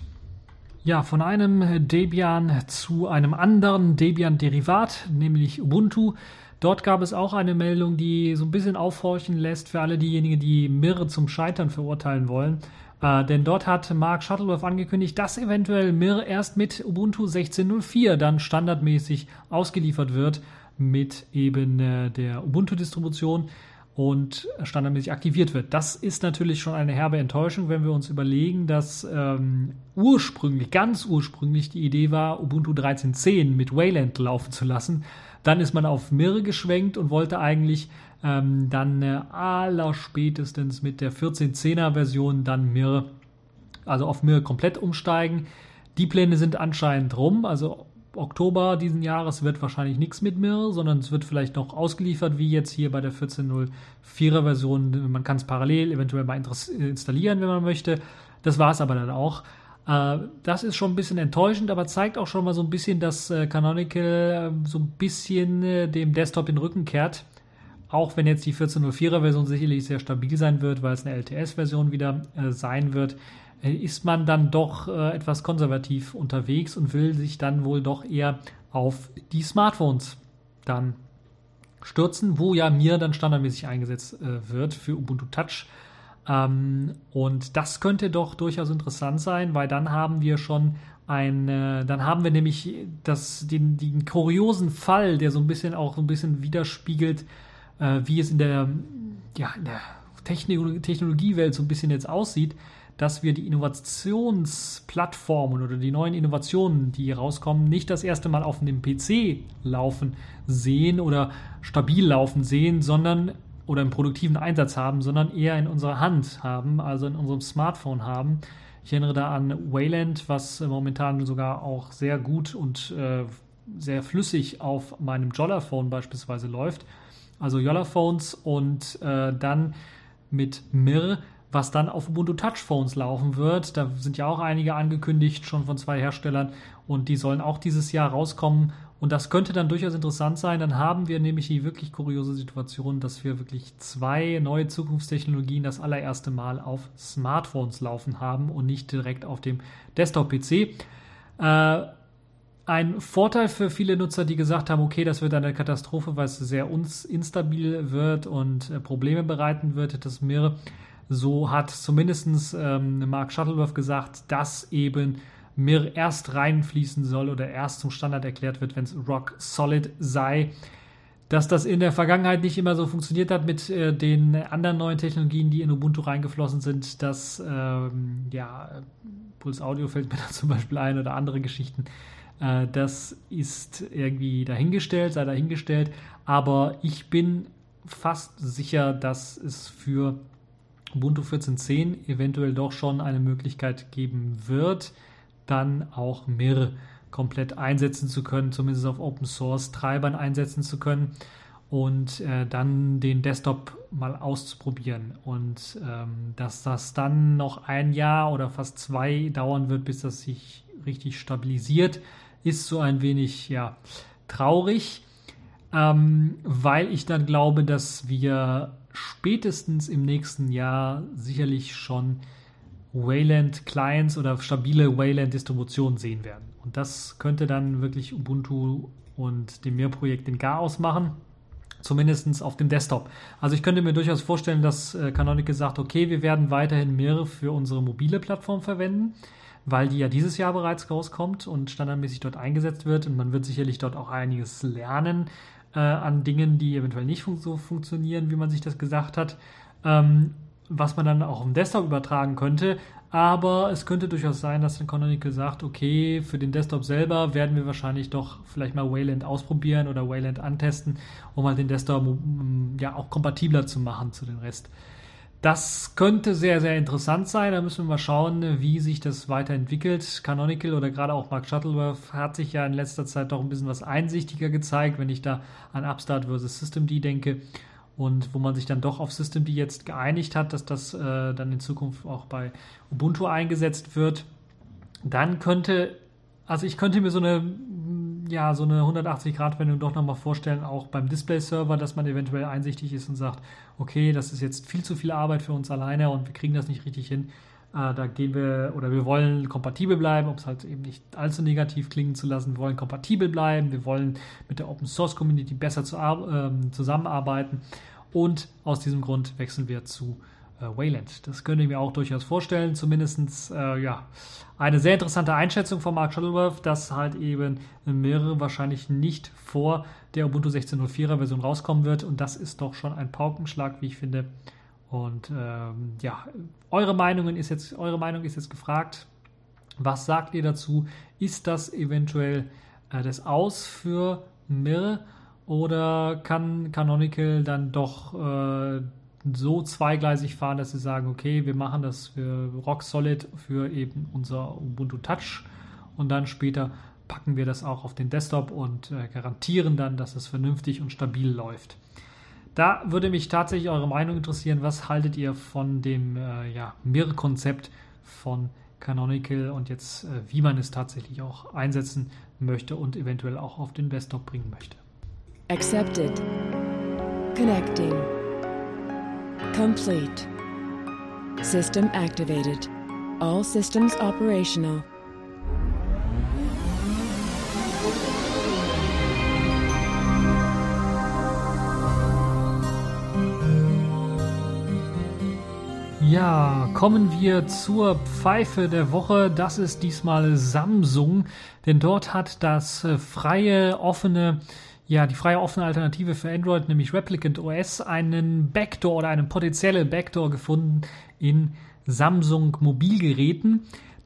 Ja, von einem Debian zu einem anderen Debian-Derivat, nämlich Ubuntu. Dort gab es auch eine Meldung, die so ein bisschen aufhorchen lässt für alle diejenigen, die Mirre zum Scheitern verurteilen wollen. Äh, denn dort hat Mark Shuttleworth angekündigt, dass eventuell Mirre erst mit Ubuntu 16.04 dann standardmäßig ausgeliefert wird mit eben äh, der Ubuntu-Distribution und standardmäßig aktiviert wird. Das ist natürlich schon eine herbe Enttäuschung, wenn wir uns überlegen, dass ähm, ursprünglich, ganz ursprünglich die Idee war, Ubuntu 13.10 mit Wayland laufen zu lassen. Dann ist man auf Mirre geschwenkt und wollte eigentlich ähm, dann äh, aller spätestens mit der 14.10er Version dann Mirre, also auf Mirre komplett umsteigen. Die Pläne sind anscheinend rum, also Oktober diesen Jahres wird wahrscheinlich nichts mit mir, sondern es wird vielleicht noch ausgeliefert, wie jetzt hier bei der 14.04er Version. Man kann es parallel eventuell mal installieren, wenn man möchte. Das war es aber dann auch. Äh, das ist schon ein bisschen enttäuschend, aber zeigt auch schon mal so ein bisschen, dass äh, Canonical äh, so ein bisschen dem Desktop den Rücken kehrt. Auch wenn jetzt die 14.04er Version sicherlich sehr stabil sein wird, weil es eine LTS-Version wieder sein wird äh, ist man dann doch äh, etwas konservativ unterwegs und will sich dann wohl doch eher auf die Smartphones dann stürzen, wo ja mir dann standardmäßig eingesetzt äh, wird für Ubuntu Touch. Ähm, und das könnte doch durchaus interessant sein, weil dann haben wir schon ein, äh, dann haben wir nämlich das, den, den kuriosen Fall, der so ein bisschen auch so ein bisschen widerspiegelt, äh, wie es in der, ja, in der Technologiewelt so ein bisschen jetzt aussieht dass wir die Innovationsplattformen oder die neuen Innovationen, die hier rauskommen, nicht das erste Mal auf dem PC laufen sehen oder stabil laufen sehen, sondern oder im produktiven Einsatz haben, sondern eher in unserer Hand haben, also in unserem Smartphone haben. Ich erinnere da an Wayland, was momentan sogar auch sehr gut und äh, sehr flüssig auf meinem Jolla-Phone beispielsweise läuft. Also Jolla-Phones und äh, dann mit Mir was dann auf Ubuntu Touch Phones laufen wird. Da sind ja auch einige angekündigt, schon von zwei Herstellern und die sollen auch dieses Jahr rauskommen. Und das könnte dann durchaus interessant sein. Dann haben wir nämlich die wirklich kuriose Situation, dass wir wirklich zwei neue Zukunftstechnologien das allererste Mal auf Smartphones laufen haben und nicht direkt auf dem Desktop-PC. Äh, ein Vorteil für viele Nutzer, die gesagt haben, okay, das wird eine Katastrophe, weil es sehr instabil wird und äh, Probleme bereiten wird, dass mir so hat zumindest ähm, Mark Shuttleworth gesagt, dass eben Mir erst reinfließen soll oder erst zum Standard erklärt wird, wenn es rock solid sei. Dass das in der Vergangenheit nicht immer so funktioniert hat mit äh, den anderen neuen Technologien, die in Ubuntu reingeflossen sind, dass, ähm, ja, Puls Audio fällt mir da zum Beispiel ein oder andere Geschichten. Äh, das ist irgendwie dahingestellt, sei dahingestellt. Aber ich bin fast sicher, dass es für Ubuntu 14.10 eventuell doch schon eine Möglichkeit geben wird, dann auch Mir komplett einsetzen zu können, zumindest auf Open Source Treibern einsetzen zu können und äh, dann den Desktop mal auszuprobieren. Und ähm, dass das dann noch ein Jahr oder fast zwei dauern wird, bis das sich richtig stabilisiert, ist so ein wenig ja, traurig, ähm, weil ich dann glaube, dass wir spätestens im nächsten Jahr sicherlich schon Wayland Clients oder stabile Wayland Distributionen sehen werden. Und das könnte dann wirklich Ubuntu und dem Mir-Projekt den Garaus machen. Zumindest auf dem Desktop. Also ich könnte mir durchaus vorstellen, dass äh, Canonical sagt, okay, wir werden weiterhin Mir für unsere mobile Plattform verwenden, weil die ja dieses Jahr bereits rauskommt und standardmäßig dort eingesetzt wird. Und man wird sicherlich dort auch einiges lernen äh, an Dingen, die eventuell nicht fun so funktionieren, wie man sich das gesagt hat, ähm, was man dann auch im Desktop übertragen könnte. Aber es könnte durchaus sein, dass dann Canonical sagt, okay, für den Desktop selber werden wir wahrscheinlich doch vielleicht mal Wayland ausprobieren oder Wayland antesten, um halt den Desktop ja auch kompatibler zu machen zu den Rest Das könnte sehr, sehr interessant sein. Da müssen wir mal schauen, wie sich das weiterentwickelt. Canonical oder gerade auch Mark Shuttleworth hat sich ja in letzter Zeit doch ein bisschen was einsichtiger gezeigt, wenn ich da an Upstart versus Systemd denke. Und wo man sich dann doch auf Systemd jetzt geeinigt hat, dass das äh, dann in Zukunft auch bei Ubuntu eingesetzt wird. Dann könnte, also ich könnte mir so eine ja, so eine 180-Grad-Wendung doch nochmal vorstellen, auch beim Display-Server, dass man eventuell einsichtig ist und sagt, okay, das ist jetzt viel zu viel Arbeit für uns alleine und wir kriegen das nicht richtig hin. Äh, da gehen wir oder wir wollen kompatibel bleiben, um es halt eben nicht allzu negativ klingen zu lassen. Wir wollen kompatibel bleiben, wir wollen mit der Open Source Community besser zu, äh, zusammenarbeiten und aus diesem Grund wechseln wir zu äh, Wayland. Das könnte ich mir auch durchaus vorstellen. Zumindest äh, ja, eine sehr interessante Einschätzung von Mark Shuttleworth, dass halt eben mehrere wahrscheinlich nicht vor der Ubuntu 16.04er Version rauskommen wird. Und das ist doch schon ein Paukenschlag, wie ich finde. Und ähm, ja, eure Meinungen ist jetzt, eure Meinung ist jetzt gefragt. Was sagt ihr dazu? Ist das eventuell äh, das Aus für Mir oder kann Canonical dann doch äh, so zweigleisig fahren, dass sie sagen, okay, wir machen das für rock solid für eben unser Ubuntu Touch und dann später packen wir das auch auf den Desktop und äh, garantieren dann, dass es vernünftig und stabil läuft. Da würde mich tatsächlich eure Meinung interessieren. Was haltet ihr von dem äh, ja, Mir-Konzept von Canonical und jetzt, äh, wie man es tatsächlich auch einsetzen möchte und eventuell auch auf den Desktop bringen möchte? Accepted. Connecting. Complete. System activated. All systems operational. Ja, kommen wir zur Pfeife der Woche. Das ist diesmal Samsung, denn dort hat das äh, freie, offene ja, die freie offene Alternative für Android, nämlich Replicant OS, einen Backdoor oder eine potenzielle Backdoor gefunden in Samsung Mobilgeräten.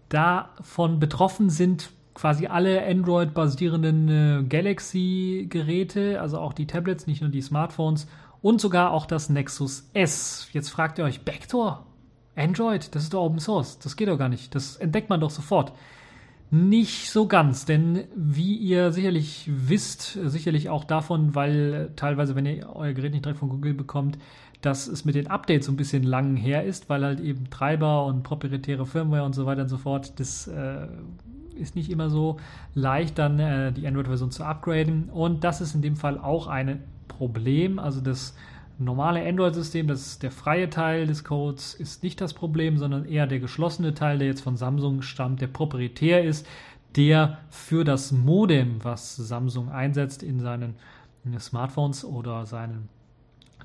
Davon betroffen sind quasi alle Android-basierenden äh, Galaxy-Geräte, also auch die Tablets, nicht nur die Smartphones und sogar auch das Nexus S. Jetzt fragt ihr euch, Backdoor? Android? Das ist doch Open Source. Das geht doch gar nicht. Das entdeckt man doch sofort. Nicht so ganz, denn wie ihr sicherlich wisst, sicherlich auch davon, weil teilweise, wenn ihr euer Gerät nicht direkt von Google bekommt, dass es mit den Updates so ein bisschen lang her ist, weil halt eben Treiber und proprietäre Firmware und so weiter und so fort, das äh, ist nicht immer so leicht, dann äh, die Android-Version zu upgraden. Und das ist in dem Fall auch ein Problem. Also das normale Android-System, das ist der freie Teil des Codes, ist nicht das Problem, sondern eher der geschlossene Teil, der jetzt von Samsung stammt, der proprietär ist, der für das Modem, was Samsung einsetzt in seinen Smartphones oder seinen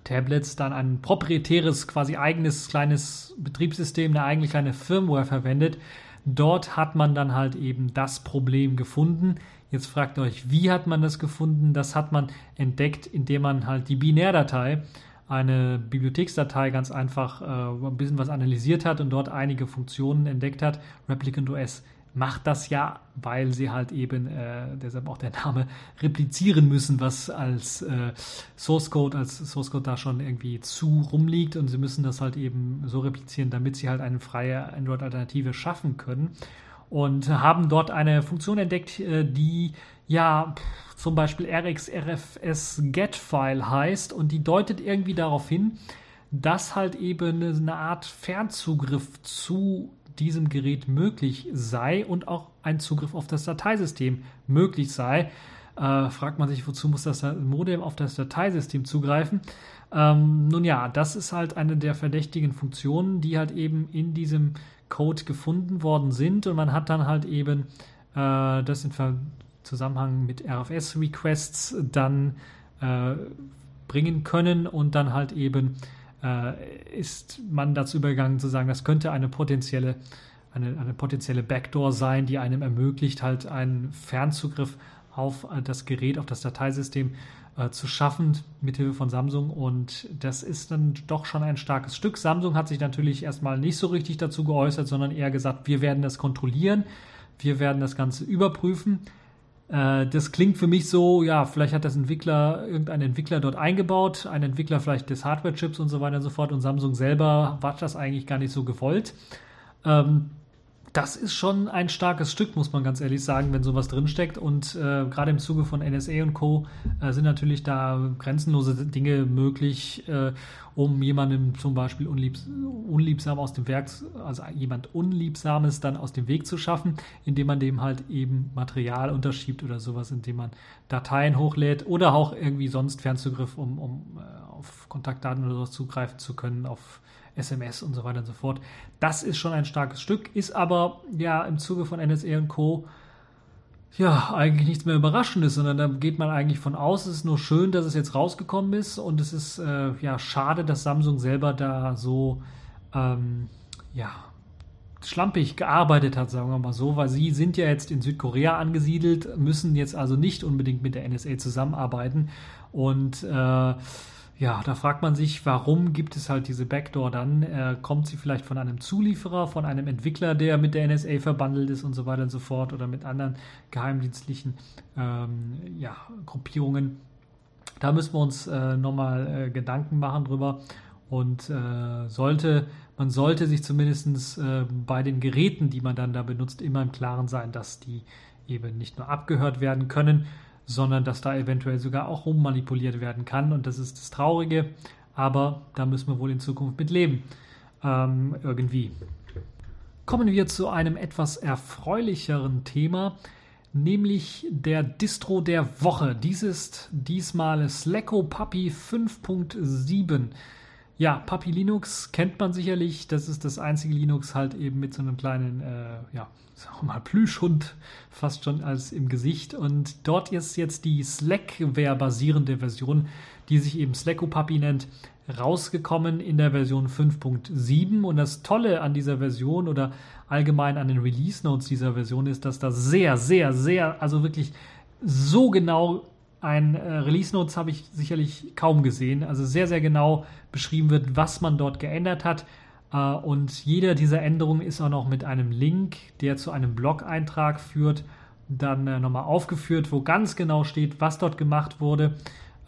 Tablets, dann ein proprietäres, quasi eigenes kleines Betriebssystem, eine eigene kleine Firmware verwendet. Dort hat man dann halt eben das Problem gefunden. Jetzt fragt ihr euch, wie hat man das gefunden? Das hat man entdeckt, indem man halt die Binärdatei eine Bibliotheksdatei ganz einfach äh, ein bisschen was analysiert hat und dort einige Funktionen entdeckt hat. Replicant OS macht das ja, weil sie halt eben, äh, deshalb auch der Name, replizieren müssen, was als äh, Source Code, als Source Code da schon irgendwie zu rumliegt und sie müssen das halt eben so replizieren, damit sie halt eine freie Android-Alternative schaffen können und haben dort eine Funktion entdeckt, äh, die ja zum Beispiel rxrfs getFile heißt und die deutet irgendwie darauf hin, dass halt eben eine Art Fernzugriff zu diesem Gerät möglich sei und auch ein Zugriff auf das Dateisystem möglich sei. Äh, fragt man sich, wozu muss das Modem auf das Dateisystem zugreifen? Ähm, nun ja, das ist halt eine der verdächtigen Funktionen, die halt eben in diesem Code gefunden worden sind und man hat dann halt eben äh, das in Zusammenhang mit RFS-Requests dann äh, bringen können und dann halt eben äh, ist man dazu übergegangen zu sagen, das könnte eine potenzielle eine, eine potenzielle Backdoor sein, die einem ermöglicht, halt einen Fernzugriff auf das Gerät, auf das Dateisystem äh, zu schaffen mithilfe von Samsung. Und das ist dann doch schon ein starkes Stück. Samsung hat sich natürlich erstmal nicht so richtig dazu geäußert, sondern eher gesagt, wir werden das kontrollieren, wir werden das Ganze überprüfen. Äh, das klingt für mich so, ja, vielleicht hat das Entwickler, irgendein Entwickler dort eingebaut, ein Entwickler vielleicht des Hardware-Chips und so weiter und so fort und Samsung selber war das eigentlich gar nicht so gewollt. Ähm, das ist schon ein starkes Stück, muss man ganz ehrlich sagen, wenn sowas drinsteckt. Und äh, gerade im Zuge von NSA und Co. Äh, sind natürlich da grenzenlose Dinge möglich, äh, um jemandem zum Beispiel unliebs unliebsam aus dem Werk, also jemand Unliebsames dann aus dem Weg zu schaffen, indem man dem halt eben Material unterschiebt oder sowas, indem man Dateien hochlädt oder auch irgendwie sonst Fernzugriff, um, um äh, auf Kontaktdaten oder sowas zugreifen zu können, auf SMS und so weiter und so fort. Das ist schon ein starkes Stück, ist aber ja im Zuge von NSA und Co. Ja, eigentlich nichts mehr Überraschendes, sondern da geht man eigentlich von aus. Es ist nur schön, dass es jetzt rausgekommen ist und es ist äh, ja schade, dass Samsung selber da so ähm, ja schlampig gearbeitet hat, sagen wir mal so, weil sie sind ja jetzt in Südkorea angesiedelt, müssen jetzt also nicht unbedingt mit der NSA zusammenarbeiten und äh, ja, da fragt man sich, warum gibt es halt diese Backdoor dann? Äh, kommt sie vielleicht von einem Zulieferer, von einem Entwickler, der mit der NSA verbandelt ist und so weiter und so fort oder mit anderen geheimdienstlichen ähm, ja, Gruppierungen? Da müssen wir uns äh, nochmal äh, Gedanken machen drüber. Und äh, sollte, man sollte sich zumindest äh, bei den Geräten, die man dann da benutzt, immer im Klaren sein, dass die eben nicht nur abgehört werden können, sondern dass da eventuell sogar auch rummanipuliert werden kann. Und das ist das Traurige, aber da müssen wir wohl in Zukunft mit leben. Ähm, irgendwie. Kommen wir zu einem etwas erfreulicheren Thema, nämlich der Distro der Woche. Dies ist diesmal Slacko Puppy 5.7. Ja, Puppy Linux kennt man sicherlich. Das ist das einzige Linux halt eben mit so einem kleinen, äh, ja, sagen wir mal, Plüschhund fast schon als im Gesicht. Und dort ist jetzt die Slackware-basierende Version, die sich eben Slacko Puppy nennt, rausgekommen in der Version 5.7. Und das Tolle an dieser Version oder allgemein an den Release Notes dieser Version ist, dass da sehr, sehr, sehr, also wirklich so genau ein äh, Release Notes habe ich sicherlich kaum gesehen. Also sehr, sehr genau beschrieben wird, was man dort geändert hat. Äh, und jede dieser Änderungen ist auch noch mit einem Link, der zu einem Blog-Eintrag führt, dann äh, nochmal aufgeführt, wo ganz genau steht, was dort gemacht wurde.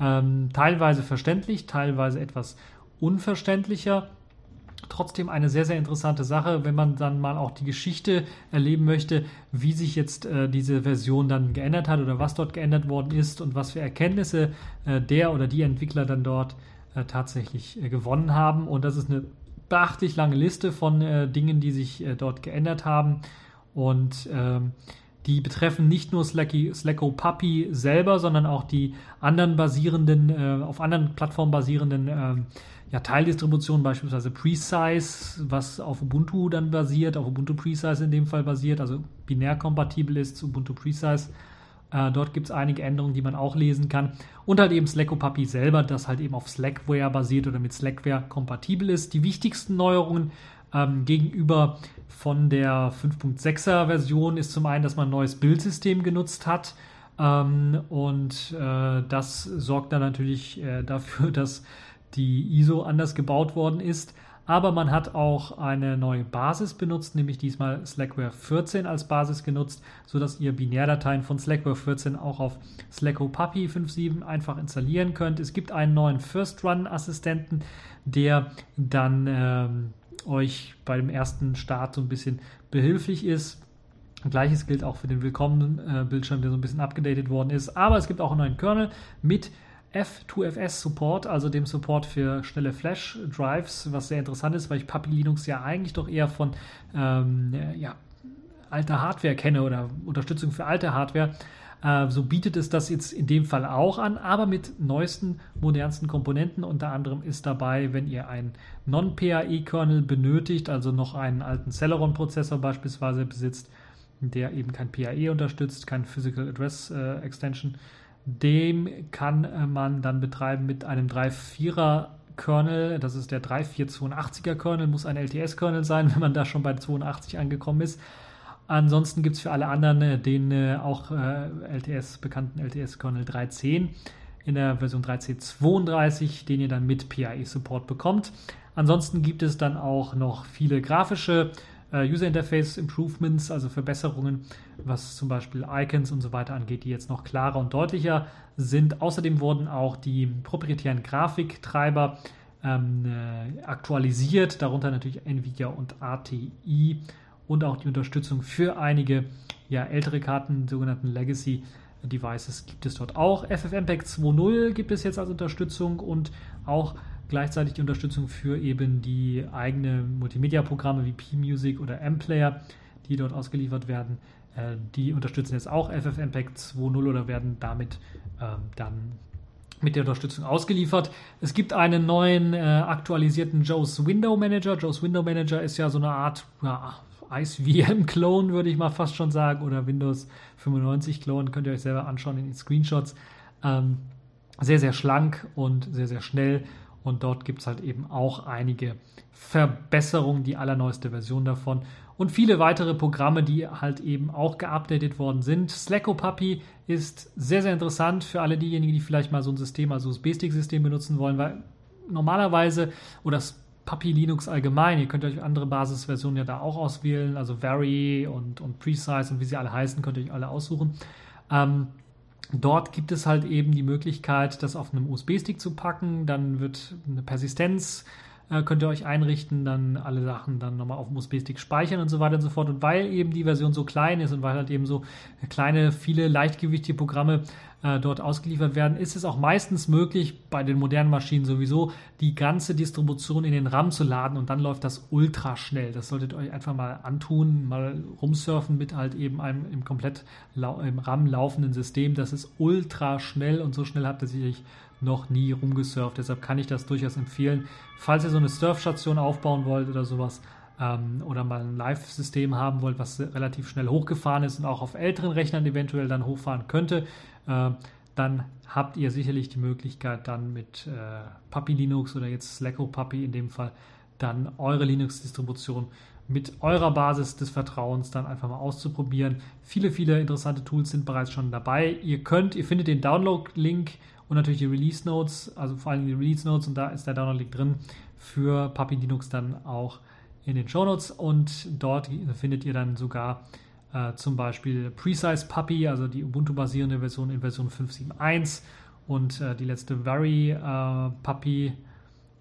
Ähm, teilweise verständlich, teilweise etwas unverständlicher trotzdem eine sehr, sehr interessante Sache, wenn man dann mal auch die Geschichte erleben möchte, wie sich jetzt äh, diese Version dann geändert hat oder was dort geändert worden ist und was für Erkenntnisse äh, der oder die Entwickler dann dort äh, tatsächlich äh, gewonnen haben. Und das ist eine beachtlich lange Liste von äh, Dingen, die sich äh, dort geändert haben. Und ähm, die betreffen nicht nur Slacky, Slacko Puppy selber, sondern auch die anderen basierenden, auf anderen Plattformen basierenden ähm, ja, Teildistributionen, beispielsweise Precise, was auf Ubuntu dann basiert, auf Ubuntu Precise in dem Fall basiert, also binär kompatibel ist zu Ubuntu Precise. Äh, dort gibt es einige Änderungen, die man auch lesen kann. Und halt eben Slacko Puppy selber, das halt eben auf Slackware basiert oder mit Slackware kompatibel ist. Die wichtigsten Neuerungen ähm, gegenüber von der 5.6er Version ist zum einen, dass man ein neues Bildsystem genutzt hat. Ähm, und äh, das sorgt dann natürlich äh, dafür, dass die ISO anders gebaut worden ist. Aber man hat auch eine neue Basis benutzt, nämlich diesmal Slackware 14 als Basis genutzt, sodass ihr Binärdateien von Slackware 14 auch auf Slacko Puppy 5.7 einfach installieren könnt. Es gibt einen neuen First-Run-Assistenten, der dann ähm, euch beim ersten Start so ein bisschen behilflich ist. Gleiches gilt auch für den Willkommen-Bildschirm, der so ein bisschen abgedatet worden ist. Aber es gibt auch einen neuen Kernel mit F2FS Support, also dem Support für schnelle Flash Drives, was sehr interessant ist, weil ich Puppy Linux ja eigentlich doch eher von ähm, ja, alter Hardware kenne oder Unterstützung für alte Hardware. Äh, so bietet es das jetzt in dem Fall auch an, aber mit neuesten, modernsten Komponenten. Unter anderem ist dabei, wenn ihr einen Non-PAE-Kernel benötigt, also noch einen alten Celeron-Prozessor beispielsweise besitzt, der eben kein PAE unterstützt, kein Physical Address äh, Extension dem kann äh, man dann betreiben mit einem 3.4er Kernel, das ist der 3482er Kernel, muss ein LTS-Kernel sein, wenn man da schon bei 82 angekommen ist. Ansonsten gibt es für alle anderen äh, den äh, auch LTS, bekannten LTS-Kernel 3.10 in der Version 13.32, den ihr dann mit PAE-Support bekommt. Ansonsten gibt es dann auch noch viele grafische User Interface Improvements, also Verbesserungen, was zum Beispiel Icons und so weiter angeht, die jetzt noch klarer und deutlicher sind. Außerdem wurden auch die proprietären Grafiktreiber ähm, äh, aktualisiert, darunter natürlich Nvidia und ATI und auch die Unterstützung für einige ja, ältere Karten, sogenannten Legacy Devices gibt es dort auch. FFmpeg 2.0 gibt es jetzt als Unterstützung und auch gleichzeitig die Unterstützung für eben die eigenen Multimedia-Programme wie P-Music oder M-Player, die dort ausgeliefert werden. Äh, die unterstützen jetzt auch FFmpeg 2.0 oder werden damit ähm, dann mit der Unterstützung ausgeliefert. Es gibt einen neuen äh, aktualisierten Joe's Window Manager. Joe's Window Manager ist ja so eine Art ja, IceVM-Clone, würde ich mal fast schon sagen, oder Windows 95-Clone, könnt ihr euch selber anschauen in den Screenshots. Ähm, sehr, sehr schlank und sehr, sehr schnell. Und dort gibt es halt eben auch einige Verbesserungen, die allerneueste Version davon. Und viele weitere Programme, die halt eben auch geupdatet worden sind. Slacko Puppy ist sehr, sehr interessant für alle diejenigen, die vielleicht mal so ein System, also USB-Stick-System benutzen wollen, weil normalerweise, oder das Puppy Linux allgemein. Ihr könnt euch andere Basisversionen ja da auch auswählen, also Vary und, und Precise und wie sie alle heißen, könnt ihr euch alle aussuchen. Ähm, dort gibt es halt eben die Möglichkeit, das auf einem USB-Stick zu packen. Dann wird eine Persistenz äh, könnt ihr euch einrichten, dann alle Sachen dann nochmal auf dem USB-Stick speichern und so weiter und so fort. Und weil eben die Version so klein ist und weil halt eben so kleine, viele leichtgewichtige Programme äh, dort ausgeliefert werden, ist es auch meistens möglich, bei den modernen Maschinen sowieso, die ganze Distribution in den RAM zu laden und dann läuft das ultra schnell. Das solltet ihr euch einfach mal antun, mal rumsurfen mit halt eben einem im komplett im RAM laufenden System. Das ist ultra schnell und so schnell habt ihr sicherlich noch nie rumgesurft. Deshalb kann ich das durchaus empfehlen. Falls ihr so eine Surfstation aufbauen wollt oder sowas ähm, oder mal ein Live-System haben wollt, was relativ schnell hochgefahren ist und auch auf älteren Rechnern eventuell dann hochfahren könnte, äh, dann habt ihr sicherlich die Möglichkeit dann mit äh, Puppy Linux oder jetzt Slacko Puppy in dem Fall dann eure Linux-Distribution mit eurer Basis des Vertrauens dann einfach mal auszuprobieren. Viele, viele interessante Tools sind bereits schon dabei. Ihr könnt, ihr findet den Download-Link und natürlich die Release Notes, also vor allem die Release Notes und da ist der Download-Link drin für Puppy Linux dann auch in den Show Notes und dort findet ihr dann sogar äh, zum Beispiel Precise Puppy, also die Ubuntu-basierende Version in Version 5.7.1 und äh, die letzte Very äh, Puppy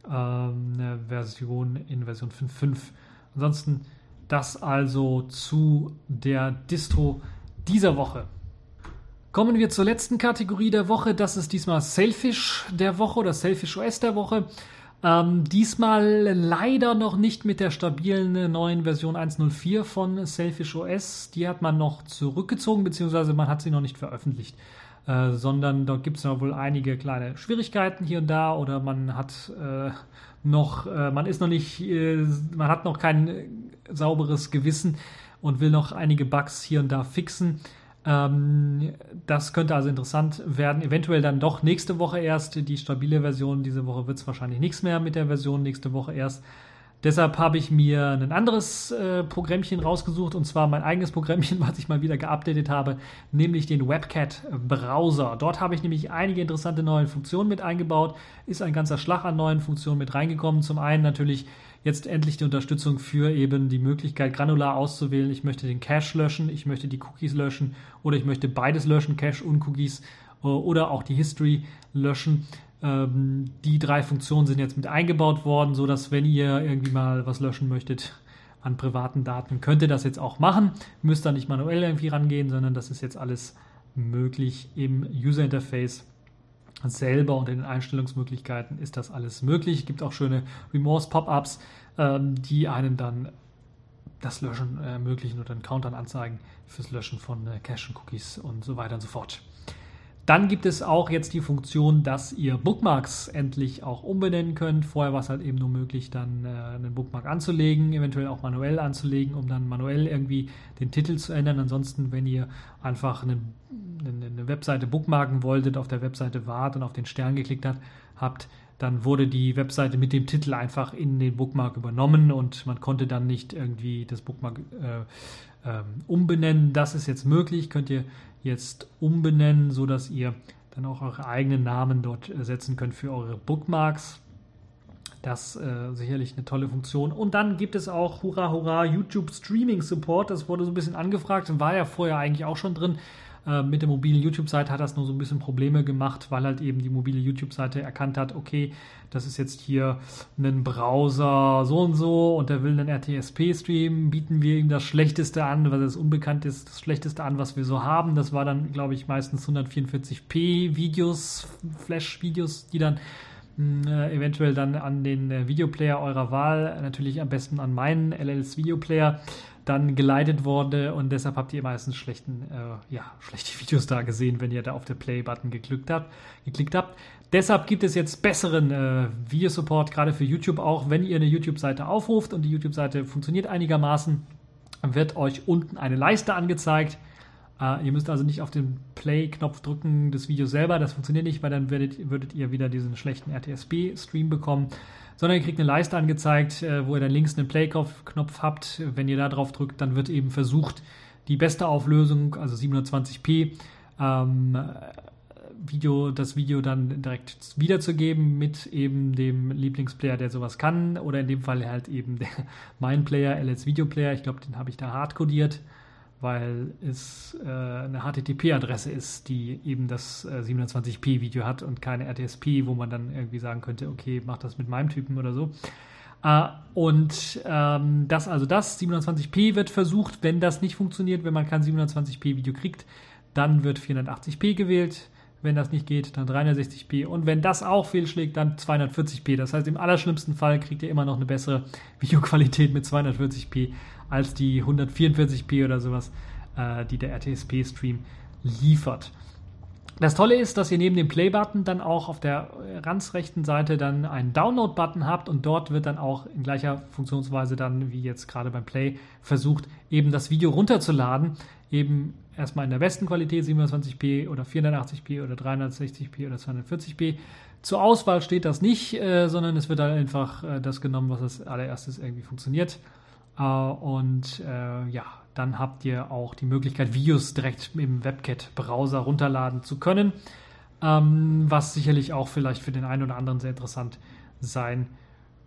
ähm, Version in Version 5.5. Ansonsten das also zu der Distro dieser Woche. Kommen wir zur letzten Kategorie der Woche. Das ist diesmal Selfish der Woche oder Selfish OS der Woche. Ähm, diesmal leider noch nicht mit der stabilen neuen Version 1.04 von Selfish OS. Die hat man noch zurückgezogen, beziehungsweise man hat sie noch nicht veröffentlicht. Äh, sondern dort gibt es noch wohl einige kleine Schwierigkeiten hier und da oder man hat äh, noch, äh, man ist noch nicht, äh, man hat noch kein sauberes Gewissen und will noch einige Bugs hier und da fixen. Ähm, das könnte also interessant werden. Eventuell dann doch nächste Woche erst die stabile Version. Diese Woche wird es wahrscheinlich nichts mehr mit der Version, nächste Woche erst. Deshalb habe ich mir ein anderes äh, Programmchen rausgesucht und zwar mein eigenes Programmchen, was ich mal wieder geupdatet habe, nämlich den WebCat Browser. Dort habe ich nämlich einige interessante neue Funktionen mit eingebaut, ist ein ganzer Schlag an neuen Funktionen mit reingekommen. Zum einen natürlich jetzt endlich die Unterstützung für eben die Möglichkeit, granular auszuwählen. Ich möchte den Cache löschen, ich möchte die Cookies löschen oder ich möchte beides löschen, Cache und Cookies äh, oder auch die History löschen. Ähm, die drei Funktionen sind jetzt mit eingebaut worden, sodass wenn ihr irgendwie mal was löschen möchtet an privaten Daten, könnt ihr das jetzt auch machen. Müsst da nicht manuell irgendwie rangehen, sondern das ist jetzt alles möglich im User Interface selber unter den Einstellungsmöglichkeiten ist das alles möglich. Es gibt auch schöne Remorse-Pop-ups, ähm, die einen dann das Löschen ermöglichen oder einen Countdown anzeigen fürs Löschen von äh, Cache-Cookies und so weiter und so fort. Dann gibt es auch jetzt die Funktion, dass ihr Bookmarks endlich auch umbenennen könnt. Vorher war es halt eben nur möglich, dann äh, einen Bookmark anzulegen, eventuell auch manuell anzulegen, um dann manuell irgendwie den Titel zu ändern. Ansonsten, wenn ihr einfach eine, eine Webseite bookmarken wolltet, auf der Webseite wart und auf den Stern geklickt hat, habt, dann wurde die Webseite mit dem Titel einfach in den Bookmark übernommen und man konnte dann nicht irgendwie das Bookmark äh, äh, umbenennen. Das ist jetzt möglich, könnt ihr jetzt umbenennen, sodass ihr dann auch eure eigenen Namen dort setzen könnt für eure Bookmarks. Das äh, sicherlich eine tolle Funktion. Und dann gibt es auch, hurra, hurra, YouTube Streaming Support. Das wurde so ein bisschen angefragt und war ja vorher eigentlich auch schon drin. Äh, mit der mobilen YouTube-Seite hat das nur so ein bisschen Probleme gemacht, weil halt eben die mobile YouTube-Seite erkannt hat, okay, das ist jetzt hier ein Browser so und so und der will einen RTSP-Stream, bieten wir ihm das Schlechteste an, weil das unbekannt ist, das Schlechteste an, was wir so haben. Das war dann, glaube ich, meistens 144p Videos, Flash-Videos, die dann hm, äh, eventuell dann an den äh, Videoplayer eurer Wahl, natürlich am besten an meinen LLs Videoplayer, dann geleitet wurde und deshalb habt ihr meistens schlechten, äh, ja, schlechte Videos da gesehen, wenn ihr da auf den Play-Button geklickt habt, geklickt habt. Deshalb gibt es jetzt besseren äh, Videosupport, gerade für YouTube auch. Wenn ihr eine YouTube-Seite aufruft und die YouTube-Seite funktioniert einigermaßen, wird euch unten eine Leiste angezeigt. Uh, ihr müsst also nicht auf den Play-Knopf drücken des Videos selber, das funktioniert nicht, weil dann würdet, würdet ihr wieder diesen schlechten RTSP-Stream bekommen sondern ihr kriegt eine Leiste angezeigt, äh, wo ihr dann links einen Play-Knopf habt. Wenn ihr da drauf drückt, dann wird eben versucht, die beste Auflösung, also 720p, ähm, Video, das Video dann direkt wiederzugeben mit eben dem Lieblingsplayer, der sowas kann, oder in dem Fall halt eben der, mein Player, LS Video Player. Ich glaube, den habe ich da hardcodiert weil es äh, eine HTTP-Adresse ist, die eben das äh, 720p-Video hat und keine RTSP, wo man dann irgendwie sagen könnte, okay, mach das mit meinem Typen oder so. Äh, und ähm, das, also das, 720p wird versucht, wenn das nicht funktioniert, wenn man kein 720p-Video kriegt, dann wird 480p gewählt. Wenn das nicht geht, dann 360p. Und wenn das auch fehlschlägt, dann 240p. Das heißt, im allerschlimmsten Fall kriegt ihr immer noch eine bessere Videoqualität mit 240p als die 144p oder sowas, äh, die der RTSP-Stream liefert. Das Tolle ist, dass ihr neben dem Play-Button dann auch auf der ganz rechten Seite dann einen Download-Button habt und dort wird dann auch in gleicher Funktionsweise dann, wie jetzt gerade beim Play, versucht, eben das Video runterzuladen. Eben erstmal in der besten Qualität 720p oder 480p oder 360p oder 240p. Zur Auswahl steht das nicht, äh, sondern es wird dann einfach äh, das genommen, was als allererstes irgendwie funktioniert. Äh, und äh, ja, dann habt ihr auch die Möglichkeit, Videos direkt im WebKit-Browser runterladen zu können, ähm, was sicherlich auch vielleicht für den einen oder anderen sehr interessant sein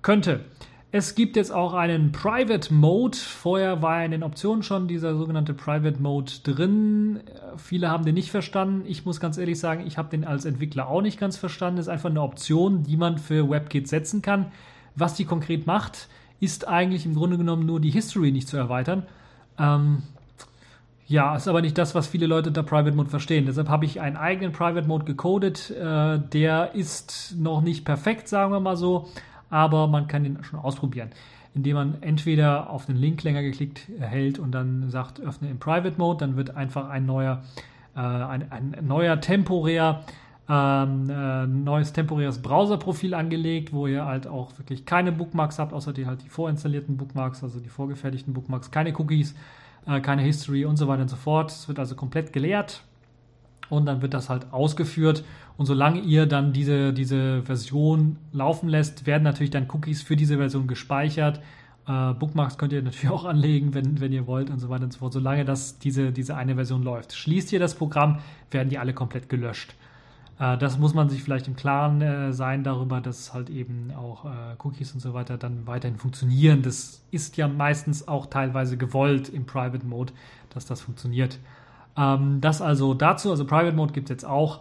könnte. Es gibt jetzt auch einen Private Mode. Vorher war ja in den Optionen schon dieser sogenannte Private Mode drin. Viele haben den nicht verstanden. Ich muss ganz ehrlich sagen, ich habe den als Entwickler auch nicht ganz verstanden. Das ist einfach eine Option, die man für WebKit setzen kann. Was die konkret macht, ist eigentlich im Grunde genommen nur die History nicht zu erweitern. Ähm, ja, ist aber nicht das, was viele Leute unter Private Mode verstehen. Deshalb habe ich einen eigenen Private Mode gecodet. Äh, der ist noch nicht perfekt, sagen wir mal so, aber man kann ihn schon ausprobieren, indem man entweder auf den Link länger geklickt hält und dann sagt, öffne im Private Mode, dann wird einfach ein neuer, äh, ein, ein neuer temporär ähm, äh, neues temporäres Browserprofil angelegt, wo ihr halt auch wirklich keine Bookmarks habt, außer die halt die vorinstallierten Bookmarks, also die vorgefertigten Bookmarks, keine Cookies, äh, keine History und so weiter und so fort. Es wird also komplett geleert und dann wird das halt ausgeführt. Und solange ihr dann diese, diese Version laufen lässt, werden natürlich dann Cookies für diese Version gespeichert. Äh, Bookmarks könnt ihr natürlich auch anlegen, wenn, wenn ihr wollt und so weiter und so fort, solange das diese, diese eine Version läuft. Schließt ihr das Programm, werden die alle komplett gelöscht. Äh, das muss man sich vielleicht im Klaren äh, sein darüber, dass halt eben auch äh, Cookies und so weiter dann weiterhin funktionieren. Das ist ja meistens auch teilweise gewollt im Private Mode, dass das funktioniert. Ähm, das also dazu, also Private Mode gibt es jetzt auch.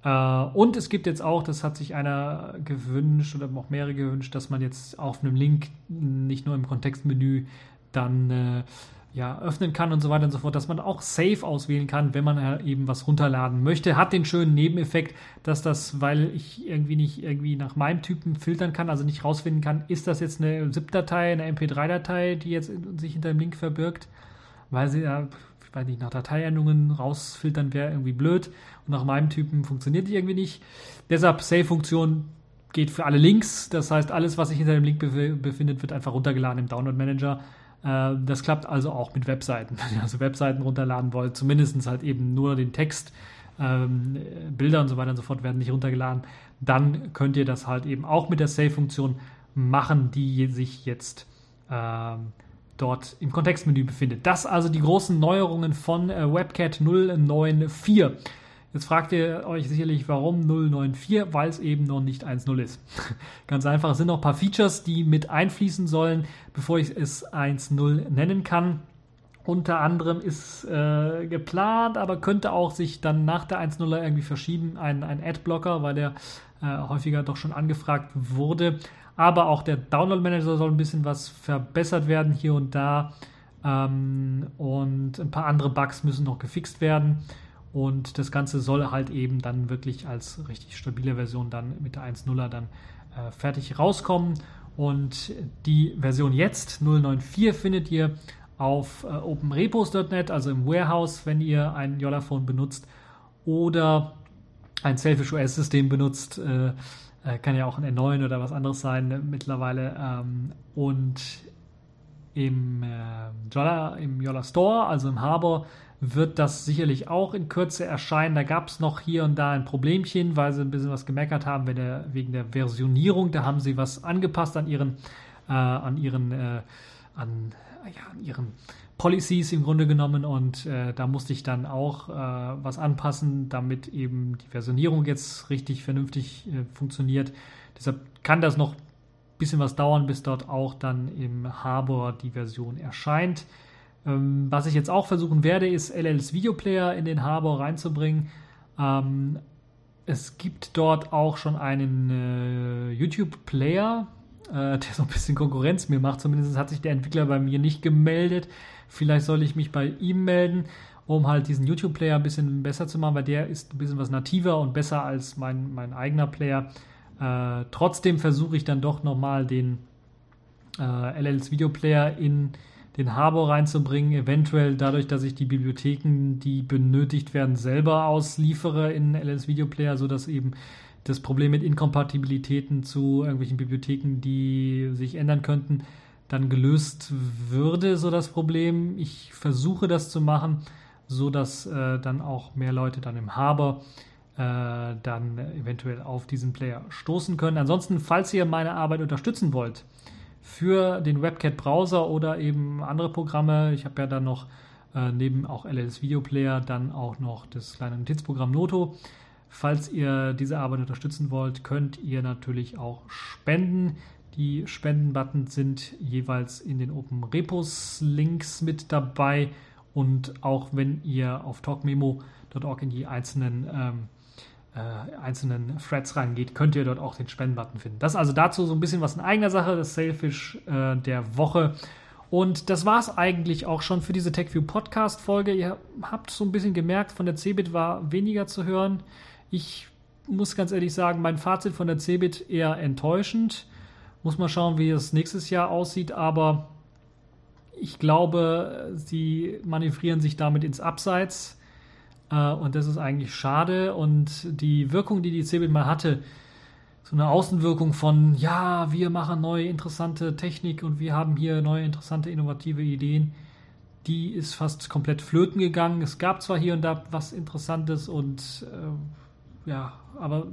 Und es gibt jetzt auch, das hat sich einer gewünscht oder auch mehrere gewünscht, dass man jetzt auf einem Link nicht nur im Kontextmenü dann ja, öffnen kann und so weiter und so fort, dass man auch Safe auswählen kann, wenn man eben was runterladen möchte. Hat den schönen Nebeneffekt, dass das, weil ich irgendwie nicht irgendwie nach meinem Typen filtern kann, also nicht rausfinden kann, ist das jetzt eine ZIP-Datei, eine MP3-Datei, die jetzt sich hinter dem Link verbirgt, weil sie ja, ich weiß nicht, nach Dateiendungen rausfiltern wäre irgendwie blöd und nach meinem Typen funktioniert die irgendwie nicht. Deshalb Save-Funktion geht für alle Links, das heißt, alles, was sich hinter dem Link befindet, wird einfach runtergeladen im Download Manager äh, das klappt also auch mit Webseiten. Wenn ihr also Webseiten runterladen wollt, zumindest halt eben nur den Text, ähm, Bilder und so weiter und so fort werden nicht runtergeladen, dann könnt ihr das halt eben auch mit der Save-Funktion machen, die sich jetzt ähm, dort im Kontextmenü befindet. Das also die großen Neuerungen von äh, WebCat 094. Jetzt fragt ihr euch sicherlich, warum 094, weil es eben noch nicht 1.0 ist. Ganz einfach, es sind noch ein paar Features, die mit einfließen sollen, bevor ich es 1.0 nennen kann. Unter anderem ist äh, geplant, aber könnte auch sich dann nach der 1.0 irgendwie verschieben, ein, ein Adblocker, weil der äh, häufiger doch schon angefragt wurde. Aber auch der Download Manager soll ein bisschen was verbessert werden hier und da. Ähm, und ein paar andere Bugs müssen noch gefixt werden. Und das Ganze soll halt eben dann wirklich als richtig stabile Version dann mit der 1.0er dann äh, fertig rauskommen. Und die Version jetzt, 094, findet ihr auf äh, openrepos.net, also im Warehouse, wenn ihr ein Yollaphone benutzt oder ein Selfish OS-System benutzt. Äh, äh, kann ja auch ein N9 oder was anderes sein äh, mittlerweile. Ähm, und im, äh, im Yolla Store, also im Harbor, wird das sicherlich auch in Kürze erscheinen. Da gab es noch hier und da ein Problemchen, weil sie ein bisschen was gemeckert haben der, wegen der Versionierung. Da haben sie was angepasst an ihren, äh, an ihren, äh, an, ja, an ihren Policies im Grunde genommen und äh, da musste ich dann auch äh, was anpassen, damit eben die Versionierung jetzt richtig vernünftig äh, funktioniert. Deshalb kann das noch ein bisschen was dauern, bis dort auch dann im Harbor die Version erscheint. Ähm, was ich jetzt auch versuchen werde, ist LLs Videoplayer in den Harbor reinzubringen. Ähm, es gibt dort auch schon einen äh, YouTube-Player, äh, der so ein bisschen Konkurrenz mir macht. Zumindest hat sich der Entwickler bei mir nicht gemeldet. Vielleicht soll ich mich bei ihm melden, um halt diesen YouTube-Player ein bisschen besser zu machen, weil der ist ein bisschen was nativer und besser als mein, mein eigener Player. Äh, trotzdem versuche ich dann doch nochmal den äh, LLs Videoplayer in den Harbor reinzubringen, eventuell dadurch, dass ich die Bibliotheken, die benötigt werden, selber ausliefere in LLs Videoplayer, sodass eben das Problem mit Inkompatibilitäten zu irgendwelchen Bibliotheken, die sich ändern könnten, dann gelöst würde, so das Problem. Ich versuche das zu machen, so dass äh, dann auch mehr Leute dann im Harbor äh, dann eventuell auf diesen Player stoßen können. Ansonsten, falls ihr meine Arbeit unterstützen wollt, für den WebCat-Browser oder eben andere Programme. Ich habe ja dann noch äh, neben auch LLS Video Player dann auch noch das kleine Notizprogramm Noto. Falls ihr diese Arbeit unterstützen wollt, könnt ihr natürlich auch spenden. Die Spenden-Buttons sind jeweils in den Open Repos Links mit dabei und auch wenn ihr auf talkmemo.org in die einzelnen ähm, äh, einzelnen Threads reingeht, könnt ihr dort auch den Spendenbutton finden. Das also dazu so ein bisschen was in eigener Sache, das Sailfish äh, der Woche. Und das war es eigentlich auch schon für diese TechView Podcast Folge. Ihr habt so ein bisschen gemerkt, von der Cebit war weniger zu hören. Ich muss ganz ehrlich sagen, mein Fazit von der Cebit eher enttäuschend. Muss mal schauen, wie es nächstes Jahr aussieht, aber ich glaube, sie manövrieren sich damit ins Abseits. Äh, und das ist eigentlich schade. Und die Wirkung, die die Cebit mal hatte, so eine Außenwirkung von, ja, wir machen neue interessante Technik und wir haben hier neue interessante innovative Ideen, die ist fast komplett flöten gegangen. Es gab zwar hier und da was Interessantes und äh, ja, aber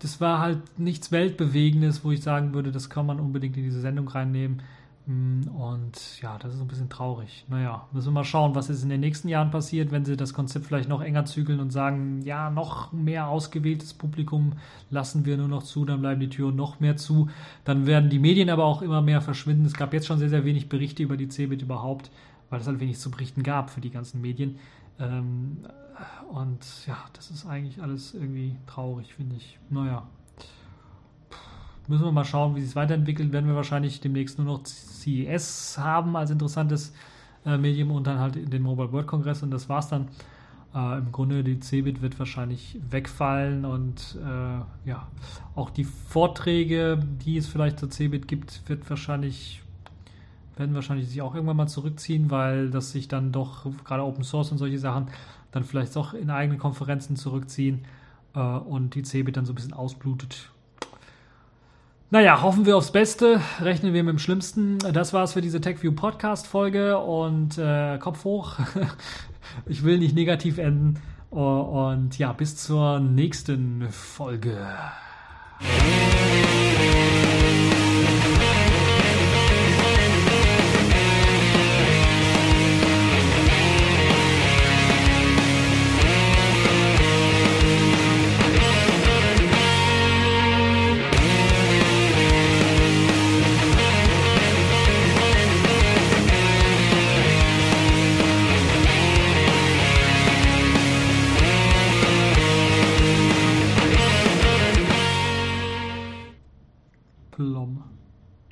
das war halt nichts Weltbewegendes, wo ich sagen würde, das kann man unbedingt in diese Sendung reinnehmen. Mm, und ja, das ist ein bisschen traurig. Naja, müssen wir mal schauen, was jetzt in den nächsten Jahren passiert, wenn sie das Konzept vielleicht noch enger zügeln und sagen, ja, noch mehr ausgewähltes Publikum lassen wir nur noch zu, dann bleiben die Türen noch mehr zu. Dann werden die Medien aber auch immer mehr verschwinden. Es gab jetzt schon sehr, sehr wenig Berichte über die CeBIT überhaupt, weil es halt wenig zu berichten gab für die ganzen Medien. Ähm, und ja, das ist eigentlich alles irgendwie traurig, finde ich. Naja, müssen wir mal schauen, wie sich es weiterentwickelt. Werden wir wahrscheinlich demnächst nur noch CES haben als interessantes äh, Medium und dann halt den Mobile World Congress und das war's dann. Äh, Im Grunde die CeBIT wird wahrscheinlich wegfallen und äh, ja, auch die Vorträge, die es vielleicht zur CeBIT gibt, wird wahrscheinlich werden wahrscheinlich sich auch irgendwann mal zurückziehen, weil das sich dann doch gerade Open Source und solche Sachen dann vielleicht doch in eigene Konferenzen zurückziehen äh, und die CeBIT dann so ein bisschen ausblutet naja, hoffen wir aufs Beste, rechnen wir mit dem Schlimmsten. Das war's für diese TechView Podcast Folge und äh, Kopf hoch. ich will nicht negativ enden. Und ja, bis zur nächsten Folge.